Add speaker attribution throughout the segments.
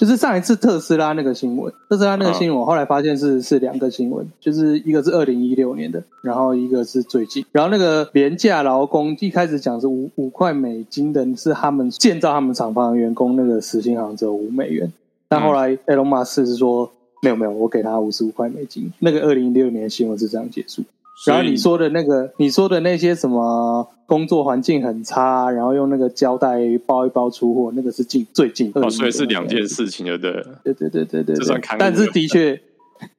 Speaker 1: 就是上一次特斯拉那个新闻，特斯拉那个新闻，我后来发现是是两个新闻，就是一个是二零一六年的，然后一个是最近。然后那个廉价劳工一开始讲是五五块美金的，是他们建造他们厂房的员工那个时薪好像只有五美元，但后来 Elon Musk 是说没有没有，我给他五十五块美金。那个二零一六年的新闻是这样结束。然后你说的那个，你说的那些什么工作环境很差，然后用那个胶带包一包出货，那个是近最近。
Speaker 2: 哦，所以是两件事情，对不对？
Speaker 1: 对对对对对，
Speaker 2: 这算刊物。
Speaker 1: 但是的确，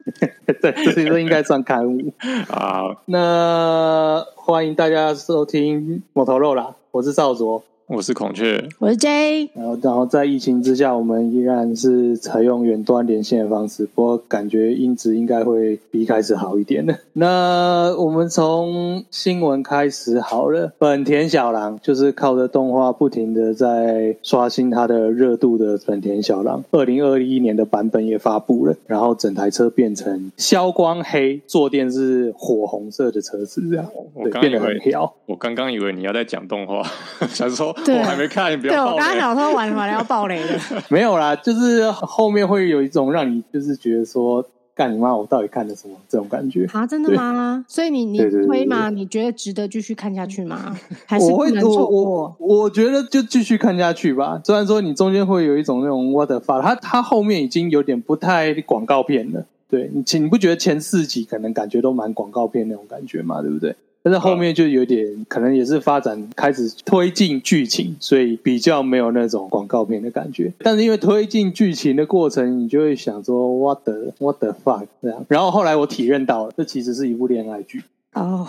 Speaker 1: 对，这些都应该算刊物
Speaker 2: 啊。
Speaker 1: 那欢迎大家收听摩托肉啦，我是少佐。
Speaker 2: 我是孔雀，
Speaker 3: 我是 J。
Speaker 1: 然后，然后在疫情之下，我们依然是采用远端连线的方式，不过感觉音质应该会比一开始好一点的。那我们从新闻开始好了。本田小狼就是靠着动画不停的在刷新它的热度的本田小狼，二零二一年的版本也发布了，然后整台车变成消光黑，坐垫是火红色的车子，这样
Speaker 2: 我刚刚
Speaker 1: 变得很飘。
Speaker 2: 我刚刚以为你要在讲动画，想说。
Speaker 3: 对
Speaker 2: 我还没看，你不要。
Speaker 3: 对，我刚刚想说完完了要爆雷了。
Speaker 1: 没有啦，就是后面会有一种让你就是觉得说，干你妈，我到底看了什么这种感觉
Speaker 3: 啊？真的吗？所以你你推吗？你觉得值得继续看下去吗？还是不能错过？
Speaker 1: 我我，我觉得就继续看下去吧。虽然说你中间会有一种那种 what the fuck，它它后面已经有点不太广告片了。对你，你不觉得前四集可能感觉都蛮广告片那种感觉吗？对不对？但是后面就有点可能也是发展开始推进剧情，所以比较没有那种广告片的感觉。但是因为推进剧情的过程，你就会想说 what the what the fuck 这样。然后后来我体认到了，这其实是一部恋爱剧。
Speaker 3: 哦，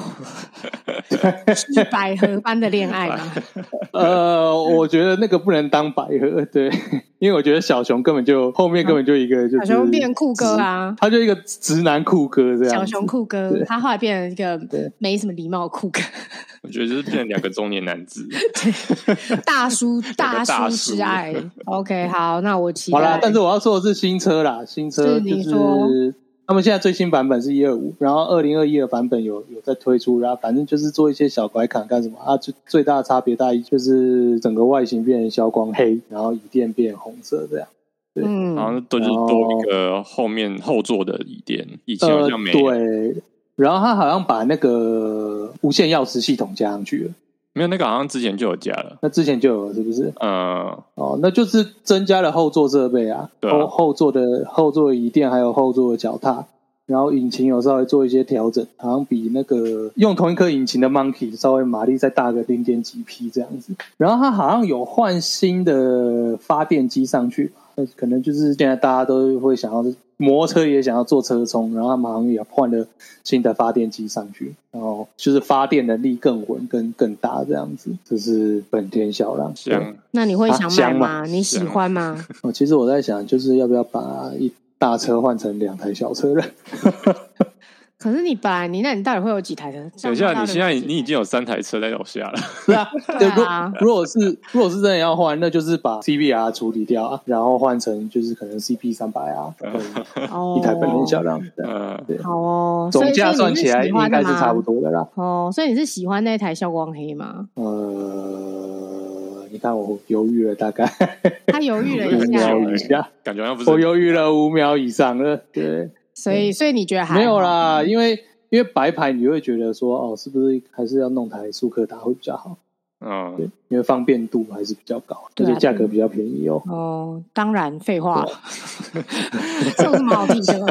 Speaker 3: 是百合般的恋爱吗？
Speaker 1: 呃，我觉得那个不能当百合，对，因为我觉得小熊根本就后面根本就一个就是
Speaker 3: 小熊变酷哥啊，
Speaker 1: 他就一个直男酷哥这样。
Speaker 3: 小熊酷哥，他后来变成一个没什么礼貌酷哥。
Speaker 2: 我觉得就是变成两个中年男子，
Speaker 3: 大叔 大叔之爱。OK，好，那我期待。
Speaker 1: 好啦，但是我要说的是新车啦，新车就是。他们现在最新版本是一二五，然后二零二一的版本有有在推出，然后反正就是做一些小改款干什么啊？最最大的差别大意就是整个外形变成消光黑，然后椅垫变红色这样。对，
Speaker 3: 嗯，
Speaker 2: 然后都就是多一个后面后座的椅垫，以前好像没有。
Speaker 1: 呃，对，然后他好像把那个无线钥匙系统加上去了。
Speaker 2: 没有，那个好像之前就有加了，
Speaker 1: 那之前就有了，是不是？
Speaker 2: 嗯，
Speaker 1: 哦，那就是增加了后座设备啊，
Speaker 2: 对啊，
Speaker 1: 后后座的后座椅垫还有后座的脚踏，然后引擎有稍微做一些调整，好像比那个用同一颗引擎的 Monkey 稍微马力再大个零点几匹这样子，然后它好像有换新的发电机上去，可能就是现在大家都会想要。摩托车也想要做车充，然后他们好像也换了新的发电机上去，然后就是发电能力更稳、更更大这样子。这是本田小狼。
Speaker 2: 香，
Speaker 3: 那你会想买吗？啊、你喜欢吗？
Speaker 1: 哦，其实我在想，就是要不要把一大车换成两台小车了。
Speaker 3: 可是你本来你那你到底会有几台车？
Speaker 2: 等一下，你现在你已经有三台车在楼下了。
Speaker 1: 是啊，对啊。如果是如果是真的要换，那就是把 CBR 处理掉，然后换成就是可能 CP 三百啊，一台本田小狼。嗯，对。
Speaker 3: 好哦，
Speaker 1: 总价算起来应该是差不多的啦。
Speaker 3: 哦，所以你是喜欢那台消光黑吗？
Speaker 1: 呃，你看我犹豫了大概，
Speaker 3: 他犹豫了一下，
Speaker 2: 感觉好像不是。
Speaker 1: 我犹豫了五秒以上了，对。
Speaker 3: 所以，所以你觉得还
Speaker 1: 没有啦？因为因为白牌，你会觉得说，哦，是不是还是要弄台速克达会比较好？
Speaker 2: 嗯，
Speaker 1: 对，因为方便度还是比较高，而且价格比较便宜哦。
Speaker 3: 哦，当然，废话，这有什么好提的？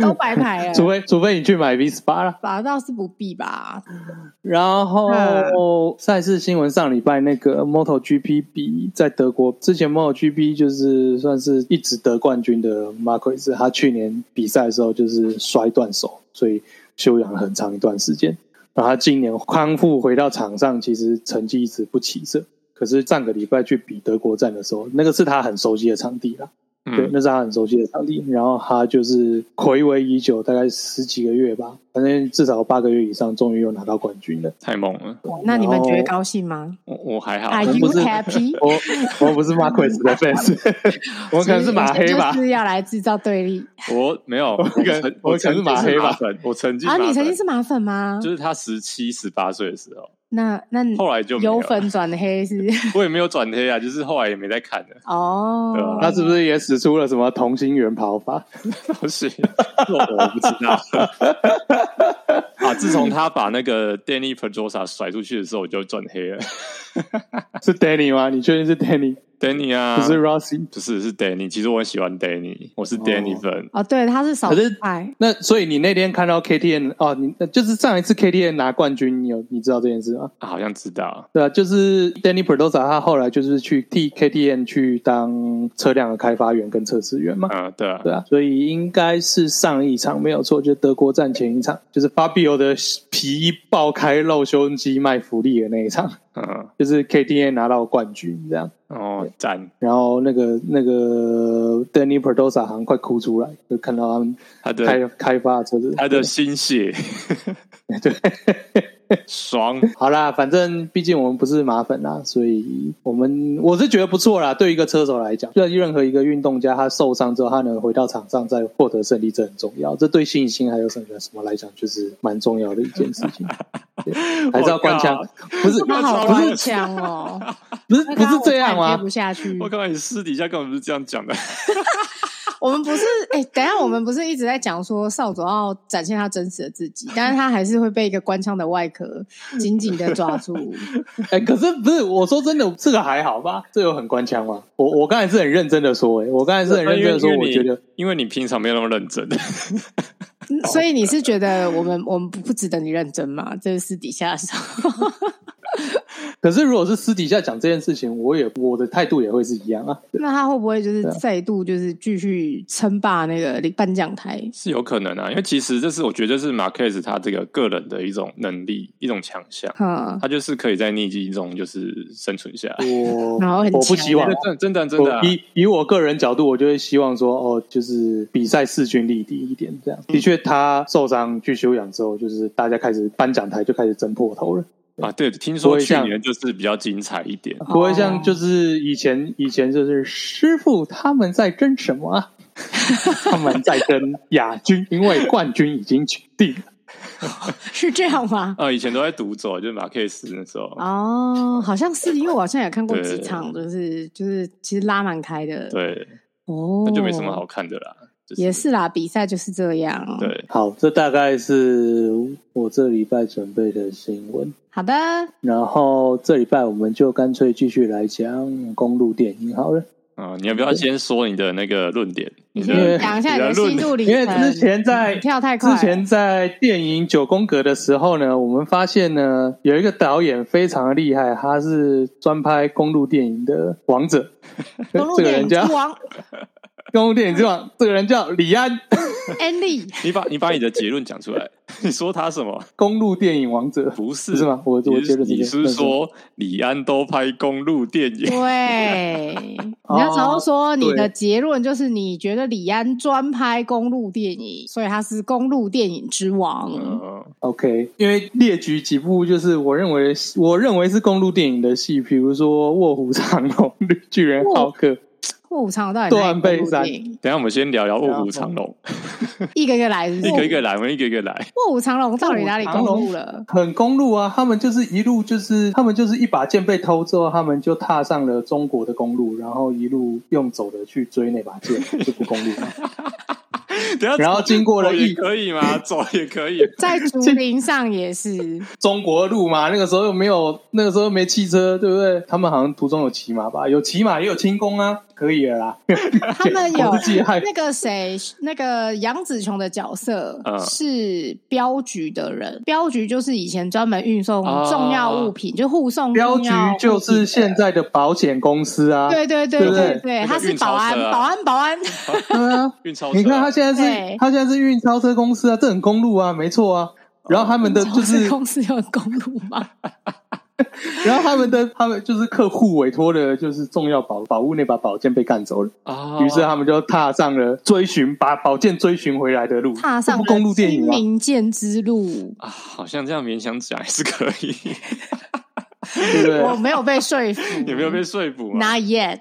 Speaker 3: 都白牌了，
Speaker 1: 除非除非你去买 V 十八了，
Speaker 3: 反倒是不必吧。
Speaker 1: 然后赛事新闻，上礼拜那个 MotoGP 比在德国之前 MotoGP 就是算是一直得冠军的马奎斯，他去年比赛的时候就是摔断手，所以休养了很长一段时间。然后他今年康复回到场上，其实成绩一直不起色。可是上个礼拜去比德国站的时候，那个是他很熟悉的场地了。嗯、对，那是他很熟悉的场地。然后他就是睽违已久，大概十几个月吧，反正至少八个月以上，终于又拿到冠军了，
Speaker 2: 太猛了！
Speaker 3: 那你们觉得高兴吗？
Speaker 2: 我我还好。
Speaker 3: Are you happy？
Speaker 1: 我我不是马奎斯的 fans，我可能是马黑吧。
Speaker 3: 是要来制造对立。
Speaker 2: 我没有，我可能我曾经是马黑吧。我曾经啊，
Speaker 3: 你曾经是马粉吗？
Speaker 2: 就是他十七、十八岁的时候。
Speaker 3: 那那
Speaker 2: 后来就
Speaker 3: 由粉转黑是？
Speaker 2: 我也没有转黑啊，就是后来也没再看了。
Speaker 3: 哦，
Speaker 2: 对啊，
Speaker 1: 他是不是也使出了什么同心圆跑法？
Speaker 2: 不是，我我不知道。啊，自从他把那个 Danny Pedrosa 甩出去的时候，我就转黑了。
Speaker 1: 是 Danny 吗？你确定是
Speaker 2: Danny？Danny 啊，
Speaker 1: 不是 Rossi，
Speaker 2: 不是是 Danny。其实我很喜欢 Danny，我是 Danny 粉。
Speaker 3: 哦，对，他是少数派。
Speaker 1: 那所以你那天看到 KTN 哦，你就是上一次 KTN 拿冠军，你有你知道这件事吗？
Speaker 2: 啊，好像知道。
Speaker 1: 对啊，就是 Danny Pedrosa 他后来就是去替 KTN 去当车辆的开发员跟测试员嘛。
Speaker 2: 啊，对啊，
Speaker 1: 对啊，所以应该是上一场没有错，就是德国站前一场，就是 Fabio 的皮衣爆开露胸肌卖福利的那一场。嗯，就是 KTA 拿到冠军这样。
Speaker 2: 哦，赞！
Speaker 1: 然后那个那个 Danny Pedrosa 好像快哭出来，就看到他们
Speaker 2: 他的
Speaker 1: 开开发车子，
Speaker 2: 他的心血，
Speaker 1: 对，
Speaker 2: 爽。
Speaker 1: 好啦，反正毕竟我们不是马粉啦，所以我们我是觉得不错啦。对于一个车手来讲，对任何一个运动家，他受伤之后，他能回到场上再获得胜利，这很重要。这对信心还有什么什么来讲，就是蛮重要的一件事情。还是要官腔，不是
Speaker 3: 他好官腔哦，
Speaker 1: 不是不是这样吗？
Speaker 3: 接不下去。
Speaker 2: 我刚才你私底下根本不是这样讲的。
Speaker 3: 我们不是哎、欸，等一下我们不是一直在讲说少佐要展现他真实的自己，但是他还是会被一个官腔的外壳紧紧的抓住。
Speaker 1: 哎、欸，可是不是我说真的，这个还好吧？这有很官腔吗？我我刚才是很认真的说、欸，哎，我刚才是很认真的说，我觉得
Speaker 2: 因为你平常没有那么认真。
Speaker 3: 所以你是觉得我们我们不值得你认真吗？这是私底下的时候。
Speaker 1: 可是如果是私底下讲这件事情，我也我的态度也会是一样啊。
Speaker 3: 那他会不会就是再度就是继续称霸那个颁奖台？
Speaker 2: 是有可能啊，因为其实这是我觉得是马克斯他这个个人的一种能力，一种强项。嗯，他就是可以在逆境中就是生存下来。
Speaker 1: 我
Speaker 3: 然后很
Speaker 1: 我不希望
Speaker 2: 真的真的真的、啊、
Speaker 1: 以以我个人角度，我就会希望说哦，就是比赛势均力敌一点这样。的确，他受伤去休养之后，就是大家开始颁奖台就开始争破头了。
Speaker 2: 啊，对，听说去年就是比较精彩一点，
Speaker 1: 不会像就是以前以前就是师傅他们在争什么啊？他们在争亚军，因为冠军已经决定了，
Speaker 3: 是这样吗？
Speaker 2: 啊，以前都在独走，就是马克斯那时候。
Speaker 3: 哦，好像是，因为我好像也看过几场，就是就是其实拉蛮开的。
Speaker 2: 对，
Speaker 3: 哦，
Speaker 2: 那就没什么好看的啦。
Speaker 3: 也是啦，比赛就是这样。
Speaker 2: 对，
Speaker 1: 好，这大概是我这礼拜准备的新闻。
Speaker 3: 好的，
Speaker 1: 然后这礼拜我们就干脆继续来讲公路电影好了。
Speaker 2: 啊，你要不要先说你的那个论点？
Speaker 3: 你先讲一下你的心路历程。
Speaker 1: 因为之前在
Speaker 3: 跳太快，
Speaker 1: 之前在电影九宫格的时候呢，我们发现呢有一个导演非常的厉害，他是专拍公路电影的王者。
Speaker 3: 公路电影之王。
Speaker 1: 公路电影之王，这个人叫李安。
Speaker 3: Andy，
Speaker 2: 你把你把你的结论讲出来。你说他什么？
Speaker 1: 公路电影王者
Speaker 2: 不是
Speaker 1: 是吗？我我觉得
Speaker 2: 你是说李安都拍公路电影？
Speaker 3: 对，你要常说你的结论就是你觉得李安专拍公路电影，所以他是公路电影之王。
Speaker 1: 嗯、OK，因为列举几部就是我认为我认为是公路电影的戏，比如说《卧虎藏龙》《绿巨人浩克》。
Speaker 3: 卧虎藏龙到底断背山？
Speaker 2: 等下我们先聊聊卧虎藏龙，
Speaker 3: 一个一个来是是，
Speaker 2: 一个一个来，我们一个一个来。
Speaker 3: 卧虎藏龙到底哪里公路了？
Speaker 1: 很公路啊！他们就是一路就是他们就是一把剑被偷之后，他们就踏上了中国的公路，然后一路用走的去追那把剑，这不公路 吗？然后经过了一
Speaker 2: 可以吗？走也可以，
Speaker 3: 在竹林上也是
Speaker 1: 中国路嘛。那个时候又没有，那个时候又没汽车，对不对？他们好像途中有骑马吧？有骑马也有轻功啊，可以了啦。
Speaker 3: 他们有那个谁，那个杨紫琼的角色是镖局的人，镖局就是以前专门运送重要物品，就护送。
Speaker 1: 镖局就是现在的保险公司啊。
Speaker 3: 对对对对对，他是保安，保安，保安。
Speaker 1: 对啊，运钞。你看他现在是，他现在是运钞车公司啊，这很公路啊，没错啊。然后他们的就是
Speaker 3: 公司有公路吗？
Speaker 1: 然后他们的他们就是客户委托的，就是重要宝宝物那把宝剑被干走了啊。于是他们就踏上了追寻把宝剑追寻回来的路，
Speaker 3: 踏上公路电影名剑之路
Speaker 2: 啊。好像这样勉强讲还是可以。
Speaker 1: 对不对？
Speaker 3: 我没有被说服，
Speaker 2: 也没有被说服。
Speaker 3: Not yet。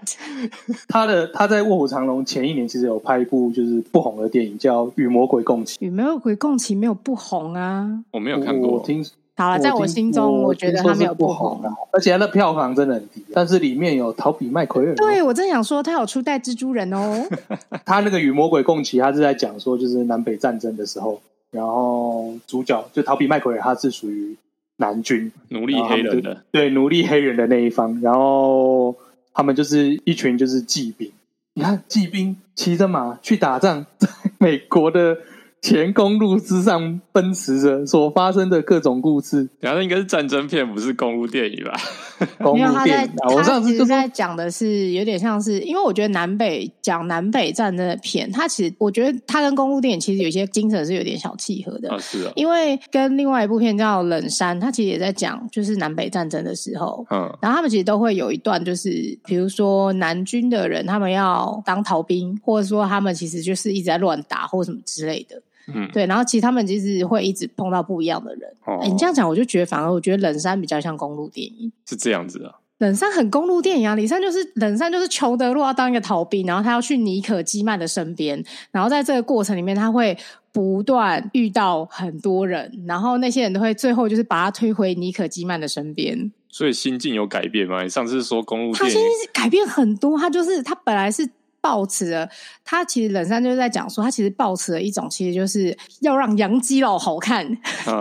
Speaker 1: 他的他在《卧虎藏龙》前一年其实有拍一部就是不红的电影，叫《与魔鬼共骑》。
Speaker 3: 与魔鬼共骑没有不红啊，
Speaker 2: 我没有看过。
Speaker 1: 我听
Speaker 3: 好了，在我心中，我觉得他没有不红啊，
Speaker 1: 而且他的票房真的很低。但是里面有陶比麦奎尔，
Speaker 3: 对，我正想说他有初代蜘蛛人哦。
Speaker 1: 他那个与魔鬼共骑，他是在讲说就是南北战争的时候，然后主角就逃比麦奎尔，他是属于南军
Speaker 2: 奴隶黑人的，
Speaker 1: 对，奴隶黑人的那一方，然后他们就是一群就是骑兵。你看，骑兵骑着马去打仗，在美国的。前公路之上奔驰着所发生的各种故事，
Speaker 2: 然后应该是战争片，不是公路电影吧？
Speaker 1: 公路电影，我上次
Speaker 3: 就在讲的是有点像是，因为我觉得南北讲南北战争的片，它其实我觉得它跟公路电影其实有些精神是有点小契合的。
Speaker 2: 啊，是啊。
Speaker 3: 因为跟另外一部片叫《冷山》，它其实也在讲就是南北战争的时候，嗯，然后他们其实都会有一段，就是比如说南军的人他们要当逃兵，或者说他们其实就是一直在乱打或什么之类的。嗯，对，然后其实他们其实会一直碰到不一样的人。哦，你这样讲，我就觉得反而我觉得冷山比较像公路电影，
Speaker 2: 是这样子啊。
Speaker 3: 冷杉很公路电影啊，李山就是冷杉就是裘德洛要当一个逃兵，然后他要去尼可基曼的身边，然后在这个过程里面，他会不断遇到很多人，然后那些人都会最后就是把他推回尼可基曼的身边。
Speaker 2: 所以心境有改变吗？你上次说公路电影，
Speaker 3: 他心境改变很多，他就是他本来是。抱持了，他其实冷杉就是在讲说，他其实抱持了一种，其实就是要让杨基佬好看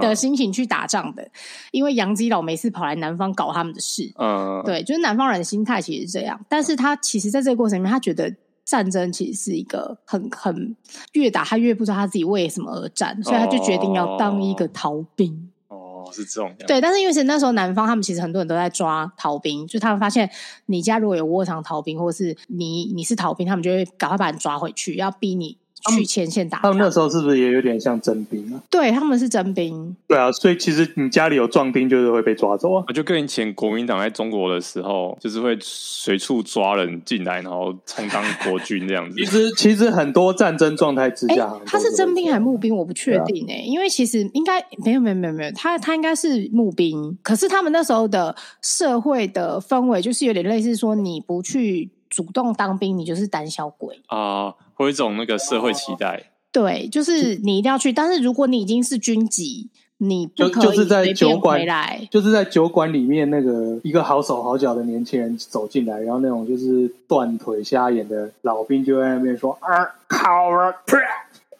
Speaker 3: 的心情去打仗的，因为杨基佬每次跑来南方搞他们的事，嗯，对，就是南方人的心态其实是这样。但是他其实在这个过程里面，他觉得战争其实是一个很很越打他越不知道他自己为什么而战，所以他就决定要当一个逃兵。
Speaker 2: 是这种
Speaker 3: 对，但是因为是那时候南方，他们其实很多人都在抓逃兵，就他们发现你家如果有窝藏逃兵，或是你你是逃兵，他们就会赶快把你抓回去，要逼你。去前线打，
Speaker 1: 他们那时候是不是也有点像征兵啊？
Speaker 3: 对，他们是征兵。
Speaker 1: 对啊，所以其实你家里有壮丁，就是会被抓走啊。
Speaker 2: 就跟以前国民党在中国的时候，就是会随处抓人进来，然后充当国军这样子。
Speaker 1: 其实，其实很多战争状态之下，欸、
Speaker 3: 他是征兵还是募兵，我不确定哎、欸。因为其实应该没有没有没有没有，他他应该是募兵。可是他们那时候的社会的氛围，就是有点类似说，你不去主动当兵，你就是胆小鬼
Speaker 2: 啊。呃有一种那个社会期待，
Speaker 3: 对，就是你一定要去。但是如果你已经是军籍，你不可以
Speaker 1: 就是在酒馆
Speaker 3: 回来，
Speaker 1: 就是在酒馆里面那个一个好手好脚的年轻人走进来，然后那种就是断腿瞎眼的老兵就在那边说啊，靠啊！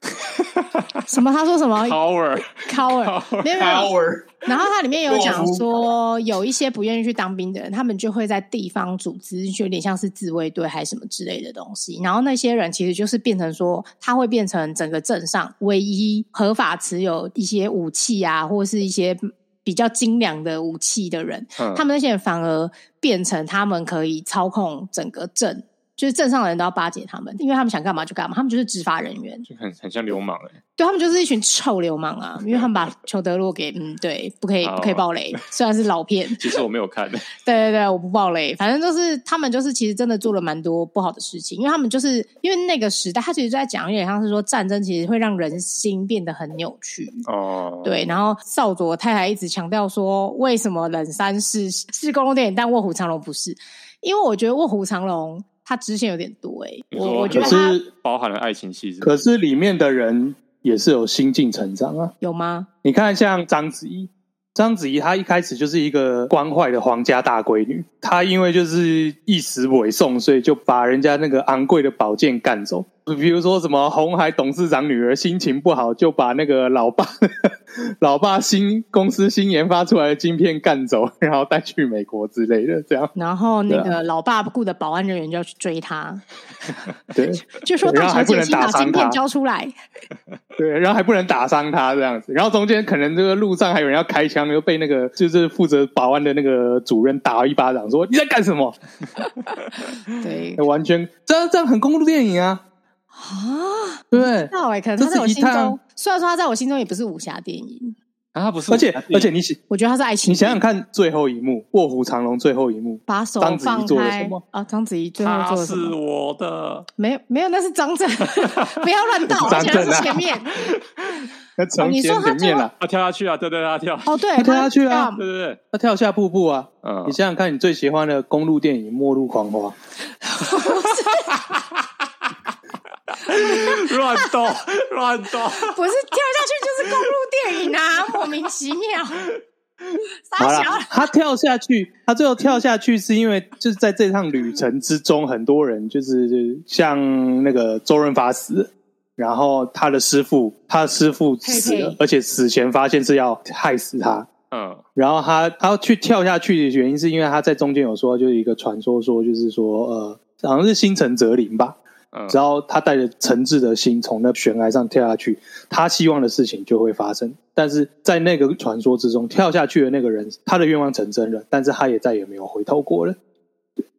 Speaker 3: 什么？他说什么
Speaker 2: ？Coward，Coward，
Speaker 3: 没有没有。然后它里面有讲说，有一些不愿意去当兵的人，他们就会在地方组织，就有点像是自卫队还是什么之类的东西。然后那些人其实就是变成说，他会变成整个镇上唯一合法持有一些武器啊，或是一些比较精良的武器的人。嗯、他们那些人反而变成他们可以操控整个镇。就是镇上的人都要巴结他们，因为他们想干嘛就干嘛，他们就是执法人员，
Speaker 2: 就很很像流氓哎、欸。
Speaker 3: 对，他们就是一群臭流氓啊，因为他们把 裘德洛给嗯，对，不可以不可以爆雷，虽然是老片。
Speaker 2: 其实我没有看。对
Speaker 3: 对对，我不爆雷，反正就是他们就是其实真的做了蛮多不好的事情，因为他们就是因为那个时代，他其实就在讲有点像是说战争其实会让人心变得很扭曲哦。对，然后少佐太太一直强调说，为什么冷山是是公路电影，但卧虎藏龙不是？因为我觉得卧虎藏龙。他支线有点多哎、欸，我我觉得是
Speaker 2: 包含了爱情戏，
Speaker 1: 可是里面的人也是有心境成长啊，
Speaker 3: 有吗？
Speaker 1: 你看像章子怡，章子怡她一开始就是一个官坏的皇家大闺女，她因为就是一时委送，所以就把人家那个昂贵的宝剑干走。比如说什么红海董事长女儿心情不好，就把那个老爸 老爸新公司新研发出来的晶片干走，然后带去美国之类的，这样。
Speaker 3: 然后那个老爸雇的保安人员就要去追他，
Speaker 1: 对，
Speaker 3: 就说大小姐先把晶片交出来，
Speaker 1: 对，然后还不能打伤他这样子，然后中间可能这个路上还有人要开枪，又被那个就是负责保安的那个主任打了一巴掌，说你在干什么？
Speaker 3: 对，
Speaker 1: 完全这样这样很公路电影啊。
Speaker 3: 啊，
Speaker 1: 对，
Speaker 3: 那我可能他在我心中，虽然说他在我心中也不是武侠电影
Speaker 2: 啊，他不是，
Speaker 1: 而且而且你想，
Speaker 3: 我觉得他是爱情。
Speaker 1: 你想想看，最后一幕《卧虎藏龙》最后一幕，
Speaker 3: 把手放开啊！章子怡最后做了什么？
Speaker 2: 是我的，
Speaker 3: 没有没有，那是张震，不要乱 倒，而且是前面。
Speaker 1: 你说他前面
Speaker 2: 他跳下去啊？对对，他跳。
Speaker 3: 哦，对，
Speaker 1: 他跳下去啊！
Speaker 2: 对对对，
Speaker 1: 他跳下瀑布啊！嗯，你想想看，你最喜欢的公路电影《末路狂花》。
Speaker 2: 乱动，乱动，
Speaker 3: 不是跳下去就是公路电影啊，莫名其妙。
Speaker 1: 好了，他跳下去，他最后跳下去是因为就是在这趟旅程之中，很多人就是像那个周润发死，然后他的师傅，他的师傅死了，而且死前发现是要害死他。嗯，然后他他要去跳下去的原因是因为他在中间有说，就是一个传说说，就是说呃，好像是心诚则灵吧。只要他带着诚挚的心从那悬崖上跳下去，他希望的事情就会发生。但是在那个传说之中，跳下去的那个人，他的愿望成真了，但是他也再也没有回头过了。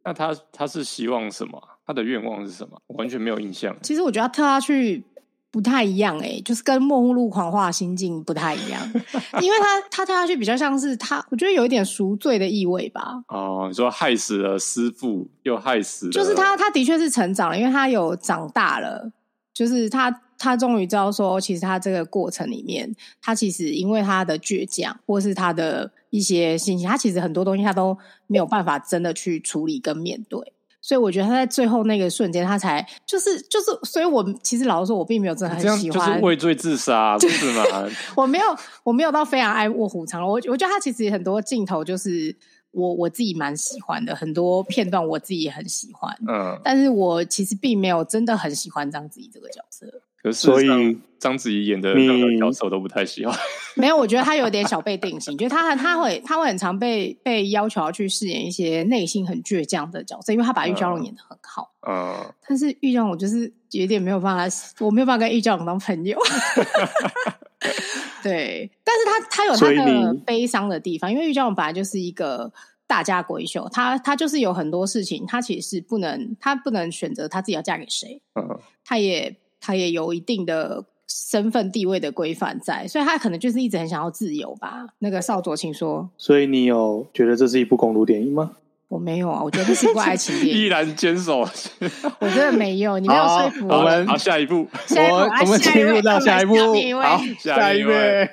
Speaker 2: 那他他是希望什么？他的愿望是什么？我完全没有印象。
Speaker 3: 其实我觉得他跳下去。不太一样哎、欸，就是跟《梦露狂话心境》不太一样，因为他他跳下去比较像是他，我觉得有一点赎罪的意味吧。
Speaker 2: 哦，你说害死了师傅，又害死了，
Speaker 3: 就是他他的确是成长了，因为他有长大了，就是他他终于知道说，其实他这个过程里面，他其实因为他的倔强，或是他的一些信心，他其实很多东西他都没有办法真的去处理跟面对。所以我觉得他在最后那个瞬间，他才就是就是，所以我其实老实说，我并没有真的很喜欢，
Speaker 2: 就是畏罪自杀，不是吗？
Speaker 3: 我没有，我没有到非常爱卧虎藏龙。我我觉得他其实很多镜头就是我我自己蛮喜欢的，很多片段我自己也很喜欢。嗯，但是我其实并没有真的很喜欢章子怡这个角色。
Speaker 2: 可是，所以章子怡演的任何角色都不太喜欢。
Speaker 3: 没有，我觉得他有点小被定型，觉得他他会他会很常被被要求要去饰演一些内心很倔强的角色，因为他把玉娇龙演的很好。嗯，嗯，但是玉娇龙我就是有点没有办法，我没有办法跟玉娇龙当朋友。对，但是他他有他的悲伤的地方，因为玉娇龙本来就是一个大家闺秀，她她就是有很多事情，她其实是不能她不能选择她自己要嫁给谁。嗯，他也。他也有一定的身份地位的规范在，所以他可能就是一直很想要自由吧。那个少佐，请说。
Speaker 1: 所以你有觉得这是一部公路电影吗？
Speaker 3: 我没有啊，我觉得这是一部爱情电影。
Speaker 2: 依然坚守，
Speaker 3: 我真的没有，你没有说服我。
Speaker 2: 我们好，下一步，
Speaker 1: 我我们进入到下一步。好，下一位，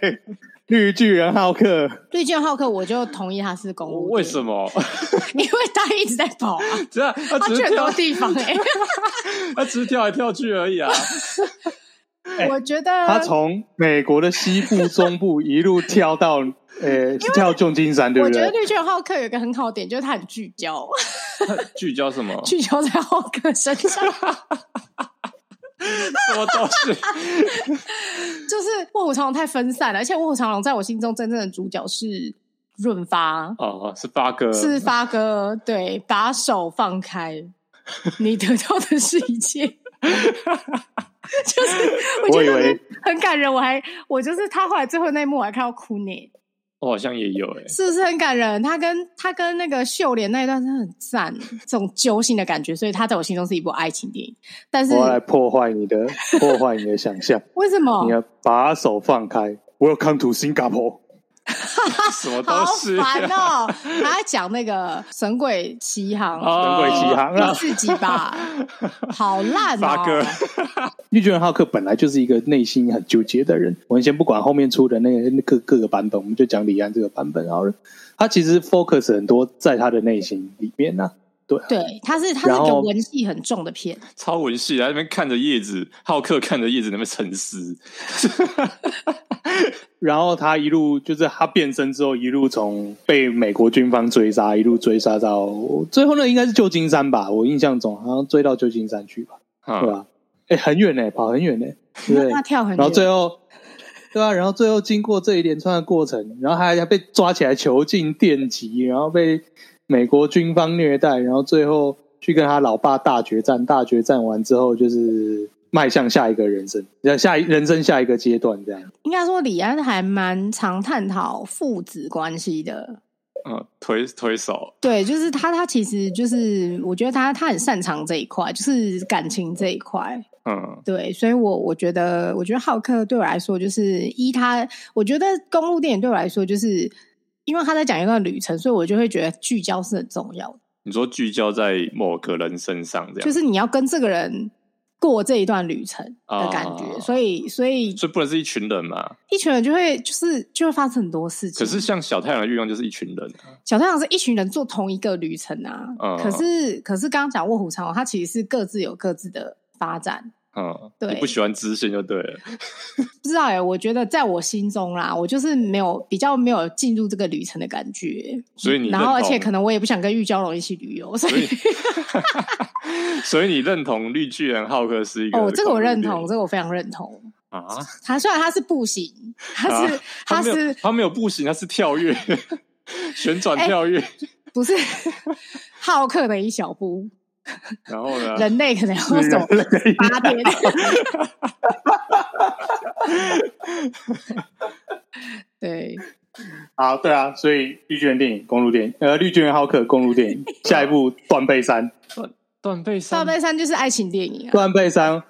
Speaker 1: 绿巨人浩克。
Speaker 3: 绿巨人浩克，我就同意他是公路。
Speaker 2: 为什么？
Speaker 3: 因为他一直在跑啊，
Speaker 2: 这样
Speaker 3: 他去很多地方哎。
Speaker 2: 他只是跳来跳去而已啊！
Speaker 3: 我觉得
Speaker 1: 他从美国的西部、中部一路跳到呃，跳旧金山，对不对？
Speaker 3: 我觉得绿巨人浩克有一个很好点，就是他很聚焦。
Speaker 2: 聚焦什么？
Speaker 3: 聚焦在浩克身上。
Speaker 2: 什么都是？
Speaker 3: 就是卧虎藏龙太分散了，而且卧虎藏龙在我心中真正的主角是润发
Speaker 2: 哦，是发哥，
Speaker 3: 是发哥。对，把手放开。你得到的是一切，就是我觉得很感人。我还我就是他后来最后那一幕，我还看到哭呢。
Speaker 2: 我好像也有哎，
Speaker 3: 是不是很感人？他跟他跟那个秀莲那一段真的很赞，这种揪心的感觉，所以他在我心中是一部爱情电影。但是
Speaker 1: 我要来破坏你的破坏你的想象，
Speaker 3: 为什么？
Speaker 1: 你要把手放开，Welcome to Singapore。
Speaker 2: 什么东西？
Speaker 3: 好烦哦！他在讲那个《神鬼奇航》，《
Speaker 1: 神鬼奇航》
Speaker 3: 第四集吧，好烂啊！
Speaker 2: 哥，
Speaker 1: 绿巨人浩克本来就是一个内心很纠结的人。我们先不管后面出的那个各各个版本，我们就讲李安这个版本好了。他其实 focus 很多在他的内心里面呢、啊。对、啊，
Speaker 3: 对，他是他是一个文戏很重的片，
Speaker 2: 超文戏，在那边看着叶子，浩克看着叶子那边沉思。
Speaker 1: 然后他一路就是他变身之后，一路从被美国军方追杀，一路追杀到最后那，应该是旧金山吧？我印象中好像追到旧金山去吧？嗯、对吧？哎，很远呢，跑很远呢，对，
Speaker 3: 他跳很远。
Speaker 1: 然后最后，对啊，然后最后经过这一连串的过程，然后还还被抓起来囚禁电击，然后被美国军方虐待，然后最后去跟他老爸大决战，大决战完之后就是。迈向下一个人生，下一人生下一个阶段，这样
Speaker 3: 应该说李安还蛮常探讨父子关系的。
Speaker 2: 嗯，推推手，
Speaker 3: 对，就是他，他其实就是我觉得他他很擅长这一块，就是感情这一块。嗯，对，所以我我觉得，我觉得浩克对我来说，就是依他，我觉得公路电影对我来说，就是因为他在讲一段旅程，所以我就会觉得聚焦是很重要的。
Speaker 2: 你说聚焦在某个人身上，这样
Speaker 3: 就是你要跟这个人。过这一段旅程的感觉，哦、所以所以
Speaker 2: 所以不能是一群人嘛？
Speaker 3: 一群人就会就是就会发生很多事情。
Speaker 2: 可是像小太阳的欲望就是一群人，啊，
Speaker 3: 小太阳是一群人做同一个旅程啊。嗯、可是可是刚刚讲卧虎藏龙，它其实是各自有各自的发展。
Speaker 2: 嗯，对，不喜欢支线就对了。
Speaker 3: 不知道哎、欸，我觉得在我心中啦，我就是没有比较没有进入这个旅程的感觉。
Speaker 2: 所以你
Speaker 3: 然后而且可能我也不想跟玉娇龙一起旅游，所以
Speaker 2: 所以你认同绿巨人浩克是一个？
Speaker 3: 哦，这个我认同，这个我非常认同
Speaker 2: 啊。
Speaker 3: 他虽然他是步行，他是、啊、他是
Speaker 2: 他没有步行，他是跳跃，旋转跳跃、欸，
Speaker 3: 不是浩克的一小步。
Speaker 2: 然后呢？
Speaker 3: 人类可能要走八天。对，
Speaker 1: 好，对啊，所以绿巨人电影公路电影，呃，绿巨人浩克公路电影，下一部断背山，
Speaker 2: 断断背山，
Speaker 3: 断背山就是爱情电影啊。
Speaker 1: 断背山，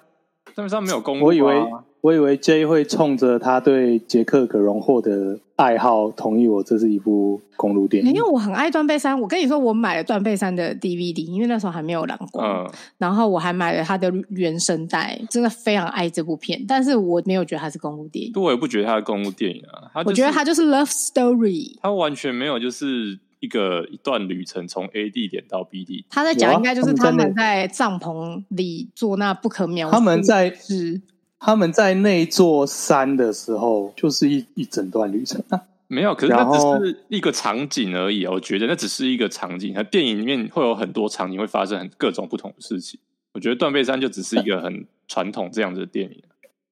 Speaker 2: 断背山没有公路，
Speaker 1: 我以为。我以为 J 会冲着他对杰克·葛荣获的爱好，同意我这是一部公路电影。
Speaker 3: 因为我很爱断背山，我跟你说，我买了断背山的 DVD，因为那时候还没有蓝光，嗯，然后我还买了他的原声带，真的非常爱这部片。但是我没有觉得它是公路电影，
Speaker 2: 我也不觉得它是公路电影啊。
Speaker 3: 我觉得它就是 Love Story，
Speaker 2: 它完全没有就是一个一段旅程从 A 地点到 B 地。
Speaker 3: 他在讲应该就是他们在帐篷里做那不可描述，
Speaker 1: 他们在是。他们在那座山的时候，就是一一整段旅程啊。
Speaker 2: 没有，可是那只是一个场景而已。我觉得那只是一个场景，它电影里面会有很多场景会发生很各种不同的事情。我觉得断背山就只是一个很传统这样子的电影，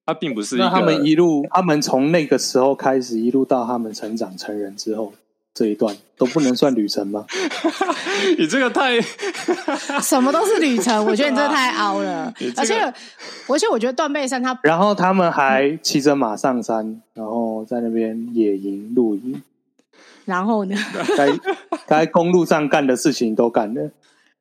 Speaker 2: 它并不是一个。
Speaker 1: 那他们一路，他们从那个时候开始，一路到他们成长成人之后。这一段都不能算旅程吗？
Speaker 2: 你这个太
Speaker 3: 什么都是旅程，我觉得你这个太凹了。这个、而且，而且我觉得断背山他，
Speaker 1: 然后他们还骑着马上山，然后在那边野营露营。
Speaker 3: 然后呢？
Speaker 1: 该该公路上干的事情都干了。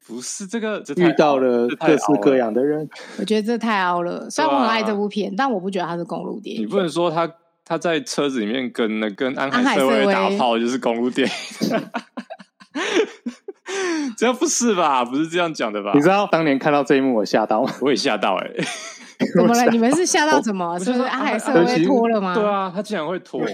Speaker 2: 不是这个这，
Speaker 1: 遇到了各式各样的人。
Speaker 3: 我觉得这太凹了。虽然我很爱这部片，但我不觉得它是公路电影。
Speaker 2: 你不能说他。他在车子里面跟那跟安海瑟薇打炮，就是公路电影，这不是吧？不是这样讲的吧？
Speaker 1: 你知道当年看到这一幕我吓到吗？
Speaker 2: 我也吓到哎、欸！
Speaker 3: 怎么了？你们是吓到什么？是不是安海瑟薇脱了吗？
Speaker 2: 对啊，他竟然会脱！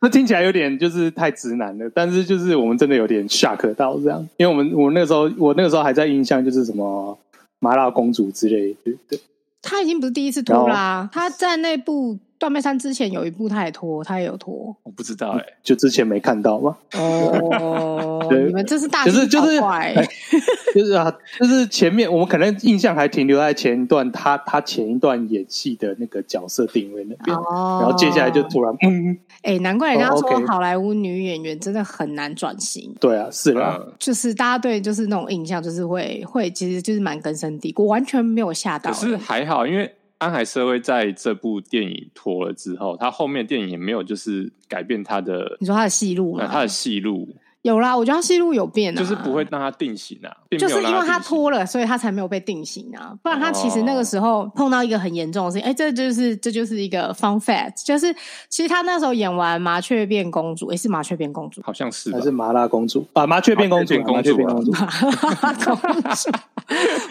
Speaker 1: 那听起来有点就是太直男了，但是就是我们真的有点 shock 到这样，因为我们我那个时候我那个时候还在印象就是什么麻辣公主之类的，对。
Speaker 3: 他已经不是第一次脱啦、啊，他在那部断背山之前有一部他也拖，他也有拖，
Speaker 2: 我不知道哎、欸，
Speaker 1: 就之前没看到吗？
Speaker 3: 哦，你们这是大
Speaker 1: 就是就是就是啊，就是前面我们可能印象还停留在前一段，他他前一段演戏的那个角色定位那边，哦，然后接下来就突然嗯，
Speaker 3: 哎、欸，难怪人家说好莱坞女演员真的很难转型，
Speaker 1: 对啊，是啦，
Speaker 3: 就是大家对就是那种印象就是会会其实就是蛮根深蒂固，我完全没有吓到，
Speaker 2: 可是还好，因为。安海社会在这部电影脱了之后，他后面电影也没有就是改变他的，
Speaker 3: 你说他的戏路吗？
Speaker 2: 他的戏路。
Speaker 3: 有啦，我觉得他戏路有变啊，
Speaker 2: 就是不会让他定型啊，
Speaker 3: 就是因为他脱了，所以他才没有被定型啊。不然他其实那个时候碰到一个很严重的事情，哎、哦，这就是这就是一个 fun fact，就是其实他那时候演完麻雀变公主，也，是麻雀变公主，
Speaker 2: 好像是
Speaker 1: 还是麻辣公主啊？麻雀变公主，麻雀变公主，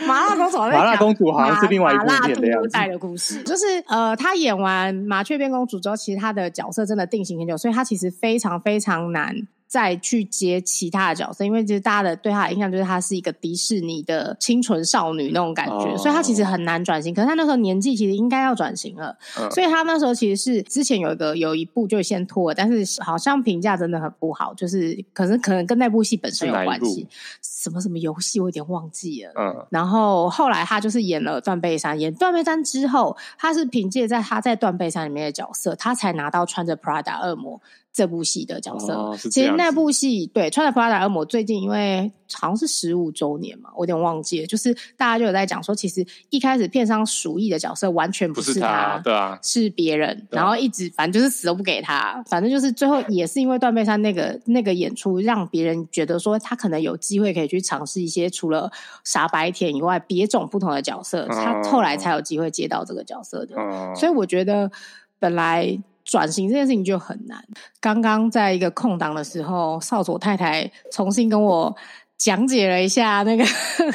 Speaker 3: 麻辣公主，
Speaker 1: 麻辣公主好像是另外一部片的样
Speaker 3: 子的故事，就是呃，他演完麻雀变公主之后，其实他的角色真的定型很久，所以他其实非常非常难。再去接其他的角色，因为其实大家的对他的印象就是他是一个迪士尼的清纯少女那种感觉，哦、所以他其实很难转型。可是他那时候年纪其实应该要转型了，嗯，所以他那时候其实是之前有一个有一部就先脱了，但是好像评价真的很不好，就是可能可能跟那部戏本身有关系。什么什么游戏我有点忘记了。嗯，然后后来他就是演了断背山，演断背山之后，他是凭借在他在断背山里面的角色，他才拿到穿着 Prada 恶魔。这部戏的角色，哦、其实那部戏对穿着 Prada 恶魔最近因为好像是十五周年嘛，我有点忘记了。就是大家就有在讲说，其实一开始片商鼠疫的角色完全不是他，
Speaker 2: 不是他对啊，
Speaker 3: 是别人，然后一直反正就是死都不给他，反正就是最后也是因为断背山那个那个演出，让别人觉得说他可能有机会可以去尝试一些除了傻白甜以外别种不同的角色，他后来才有机会接到这个角色的。哦、所以我觉得本来。转型这件事情就很难。刚刚在一个空档的时候，少佐太太重新跟我讲解了一下那个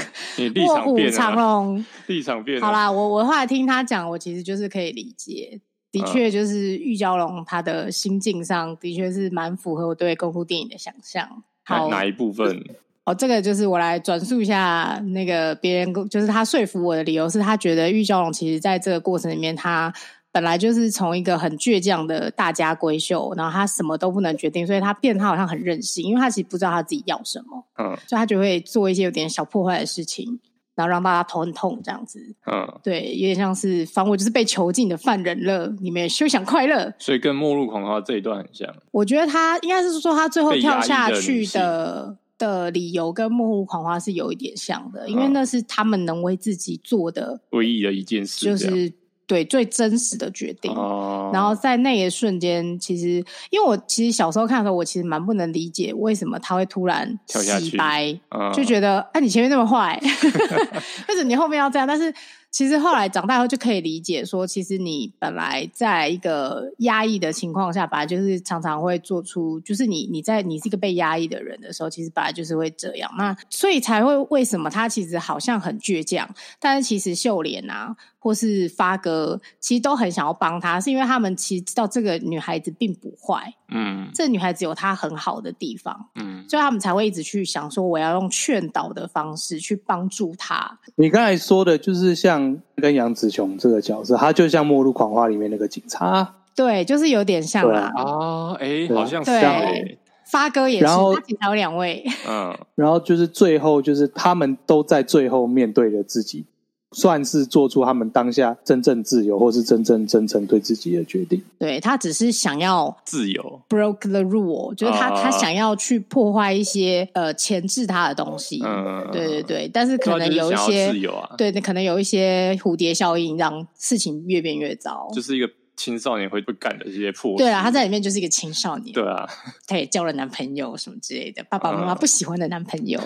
Speaker 3: 卧虎藏龙
Speaker 2: 立场变。
Speaker 3: 好啦，我我后来听他讲，我其实就是可以理解。的确，就是玉娇龙他的心境上的确是蛮符合我对功夫电影的想象。
Speaker 2: 好，哪一部分？
Speaker 3: 哦，这个就是我来转述一下那个别人，就是他说服我的理由是他觉得玉娇龙其实在这个过程里面，他本来就是从一个很倔强的大家闺秀，然后他什么都不能决定，所以他变他好像很任性，因为他其实不知道他自己要什么，嗯，所以他就会做一些有点小破坏的事情，然后让大家头很痛这样子，嗯，对，有点像是反正我就是被囚禁的犯人了，你们也休想快乐，
Speaker 2: 所以跟《末路狂花》这一段很像。
Speaker 3: 我觉得他应该是说他最后跳下去的。的理由跟《末路狂花》是有一点像的，因为那是他们能为自己做的
Speaker 2: 唯一的一件事，
Speaker 3: 就是对最真实的决定。哦、然后在那一瞬间，其实因为我其实小时候看的时候，我其实蛮不能理解为什么他会突然洗白，哦、就觉得哎、啊，你前面那么坏，为什么你后面要这样？但是。其实后来长大后就可以理解说，其实你本来在一个压抑的情况下，本来就是常常会做出，就是你你在你是一个被压抑的人的时候，其实本来就是会这样。那所以才会为什么他其实好像很倔强，但是其实秀莲啊。或是发哥，其实都很想要帮他，是因为他们其实知道这个女孩子并不坏，嗯，这个女孩子有她很好的地方，嗯，所以他们才会一直去想说，我要用劝导的方式去帮助她。
Speaker 1: 你刚才说的就是像跟杨紫琼这个角色，他就像《末路狂花》里面那个警察，
Speaker 3: 对，就是有点像啦。
Speaker 2: 啊，哎，好像是。
Speaker 3: 对，发哥也是，然后他警察有两位，
Speaker 1: 嗯，然后就是最后就是他们都在最后面对着自己。算是做出他们当下真正自由，或是真正真诚对自己的决定。
Speaker 3: 对，他只是想要
Speaker 2: 自由
Speaker 3: ，broke the rule，就是他、uh, 他想要去破坏一些呃钳制他的东西。嗯，对对对，但是可能有一些自由啊，对，可能有一些蝴蝶效应，让事情越变越糟。
Speaker 2: 就是一个。青少年会不干的这些破事，
Speaker 3: 对啊，他在里面就是一个青少年，
Speaker 2: 对啊，
Speaker 3: 他也交了男朋友什么之类的，爸爸妈妈不喜欢的男朋友，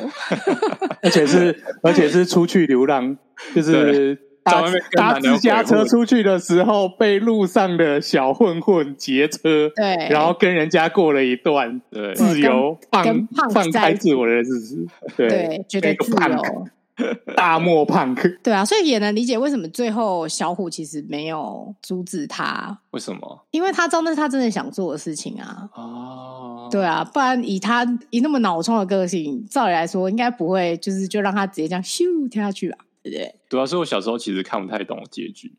Speaker 1: 而且是而且是出去流浪，就是搭搭自家车出去的时候，被路上的小混混劫车，
Speaker 3: 对，
Speaker 1: 然后跟人家过了一段自由放放开自我的日子，对，
Speaker 3: 觉得自由。
Speaker 1: 大漠胖克，
Speaker 3: 对啊，所以也能理解为什么最后小虎其实没有阻止他。
Speaker 2: 为什么？
Speaker 3: 因为他知道那是他真的想做的事情啊。哦，对啊，不然以他以那么脑冲的个性，照理来说应该不会，就是就让他直接这样咻跳下去吧，对不对？
Speaker 2: 主要是我小时候其实看不太懂结局。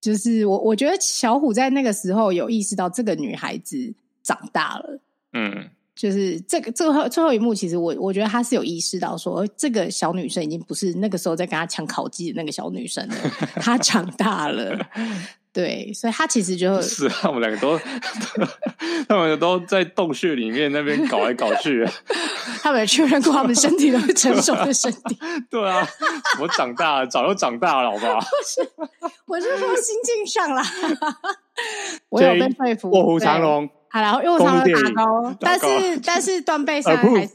Speaker 3: 就是我我觉得小虎在那个时候有意识到这个女孩子长大了。嗯。就是这个最后最后一幕，其实我我觉得他是有意识到说，这个小女生已经不是那个时候在跟他抢烤鸡的那个小女生了，她长大了，对，所以她其实就 是
Speaker 2: 他们两个都，他们都在洞穴里面那边搞来搞去，
Speaker 3: 他们确认过他们身体都是成熟的身体，
Speaker 2: 对啊，我长大了，早就长大了，好不好？
Speaker 3: 我是说心境上啦，我有被说服，
Speaker 1: 卧虎藏龙。
Speaker 3: 好，然后又上了打高，但是但是断背 山还是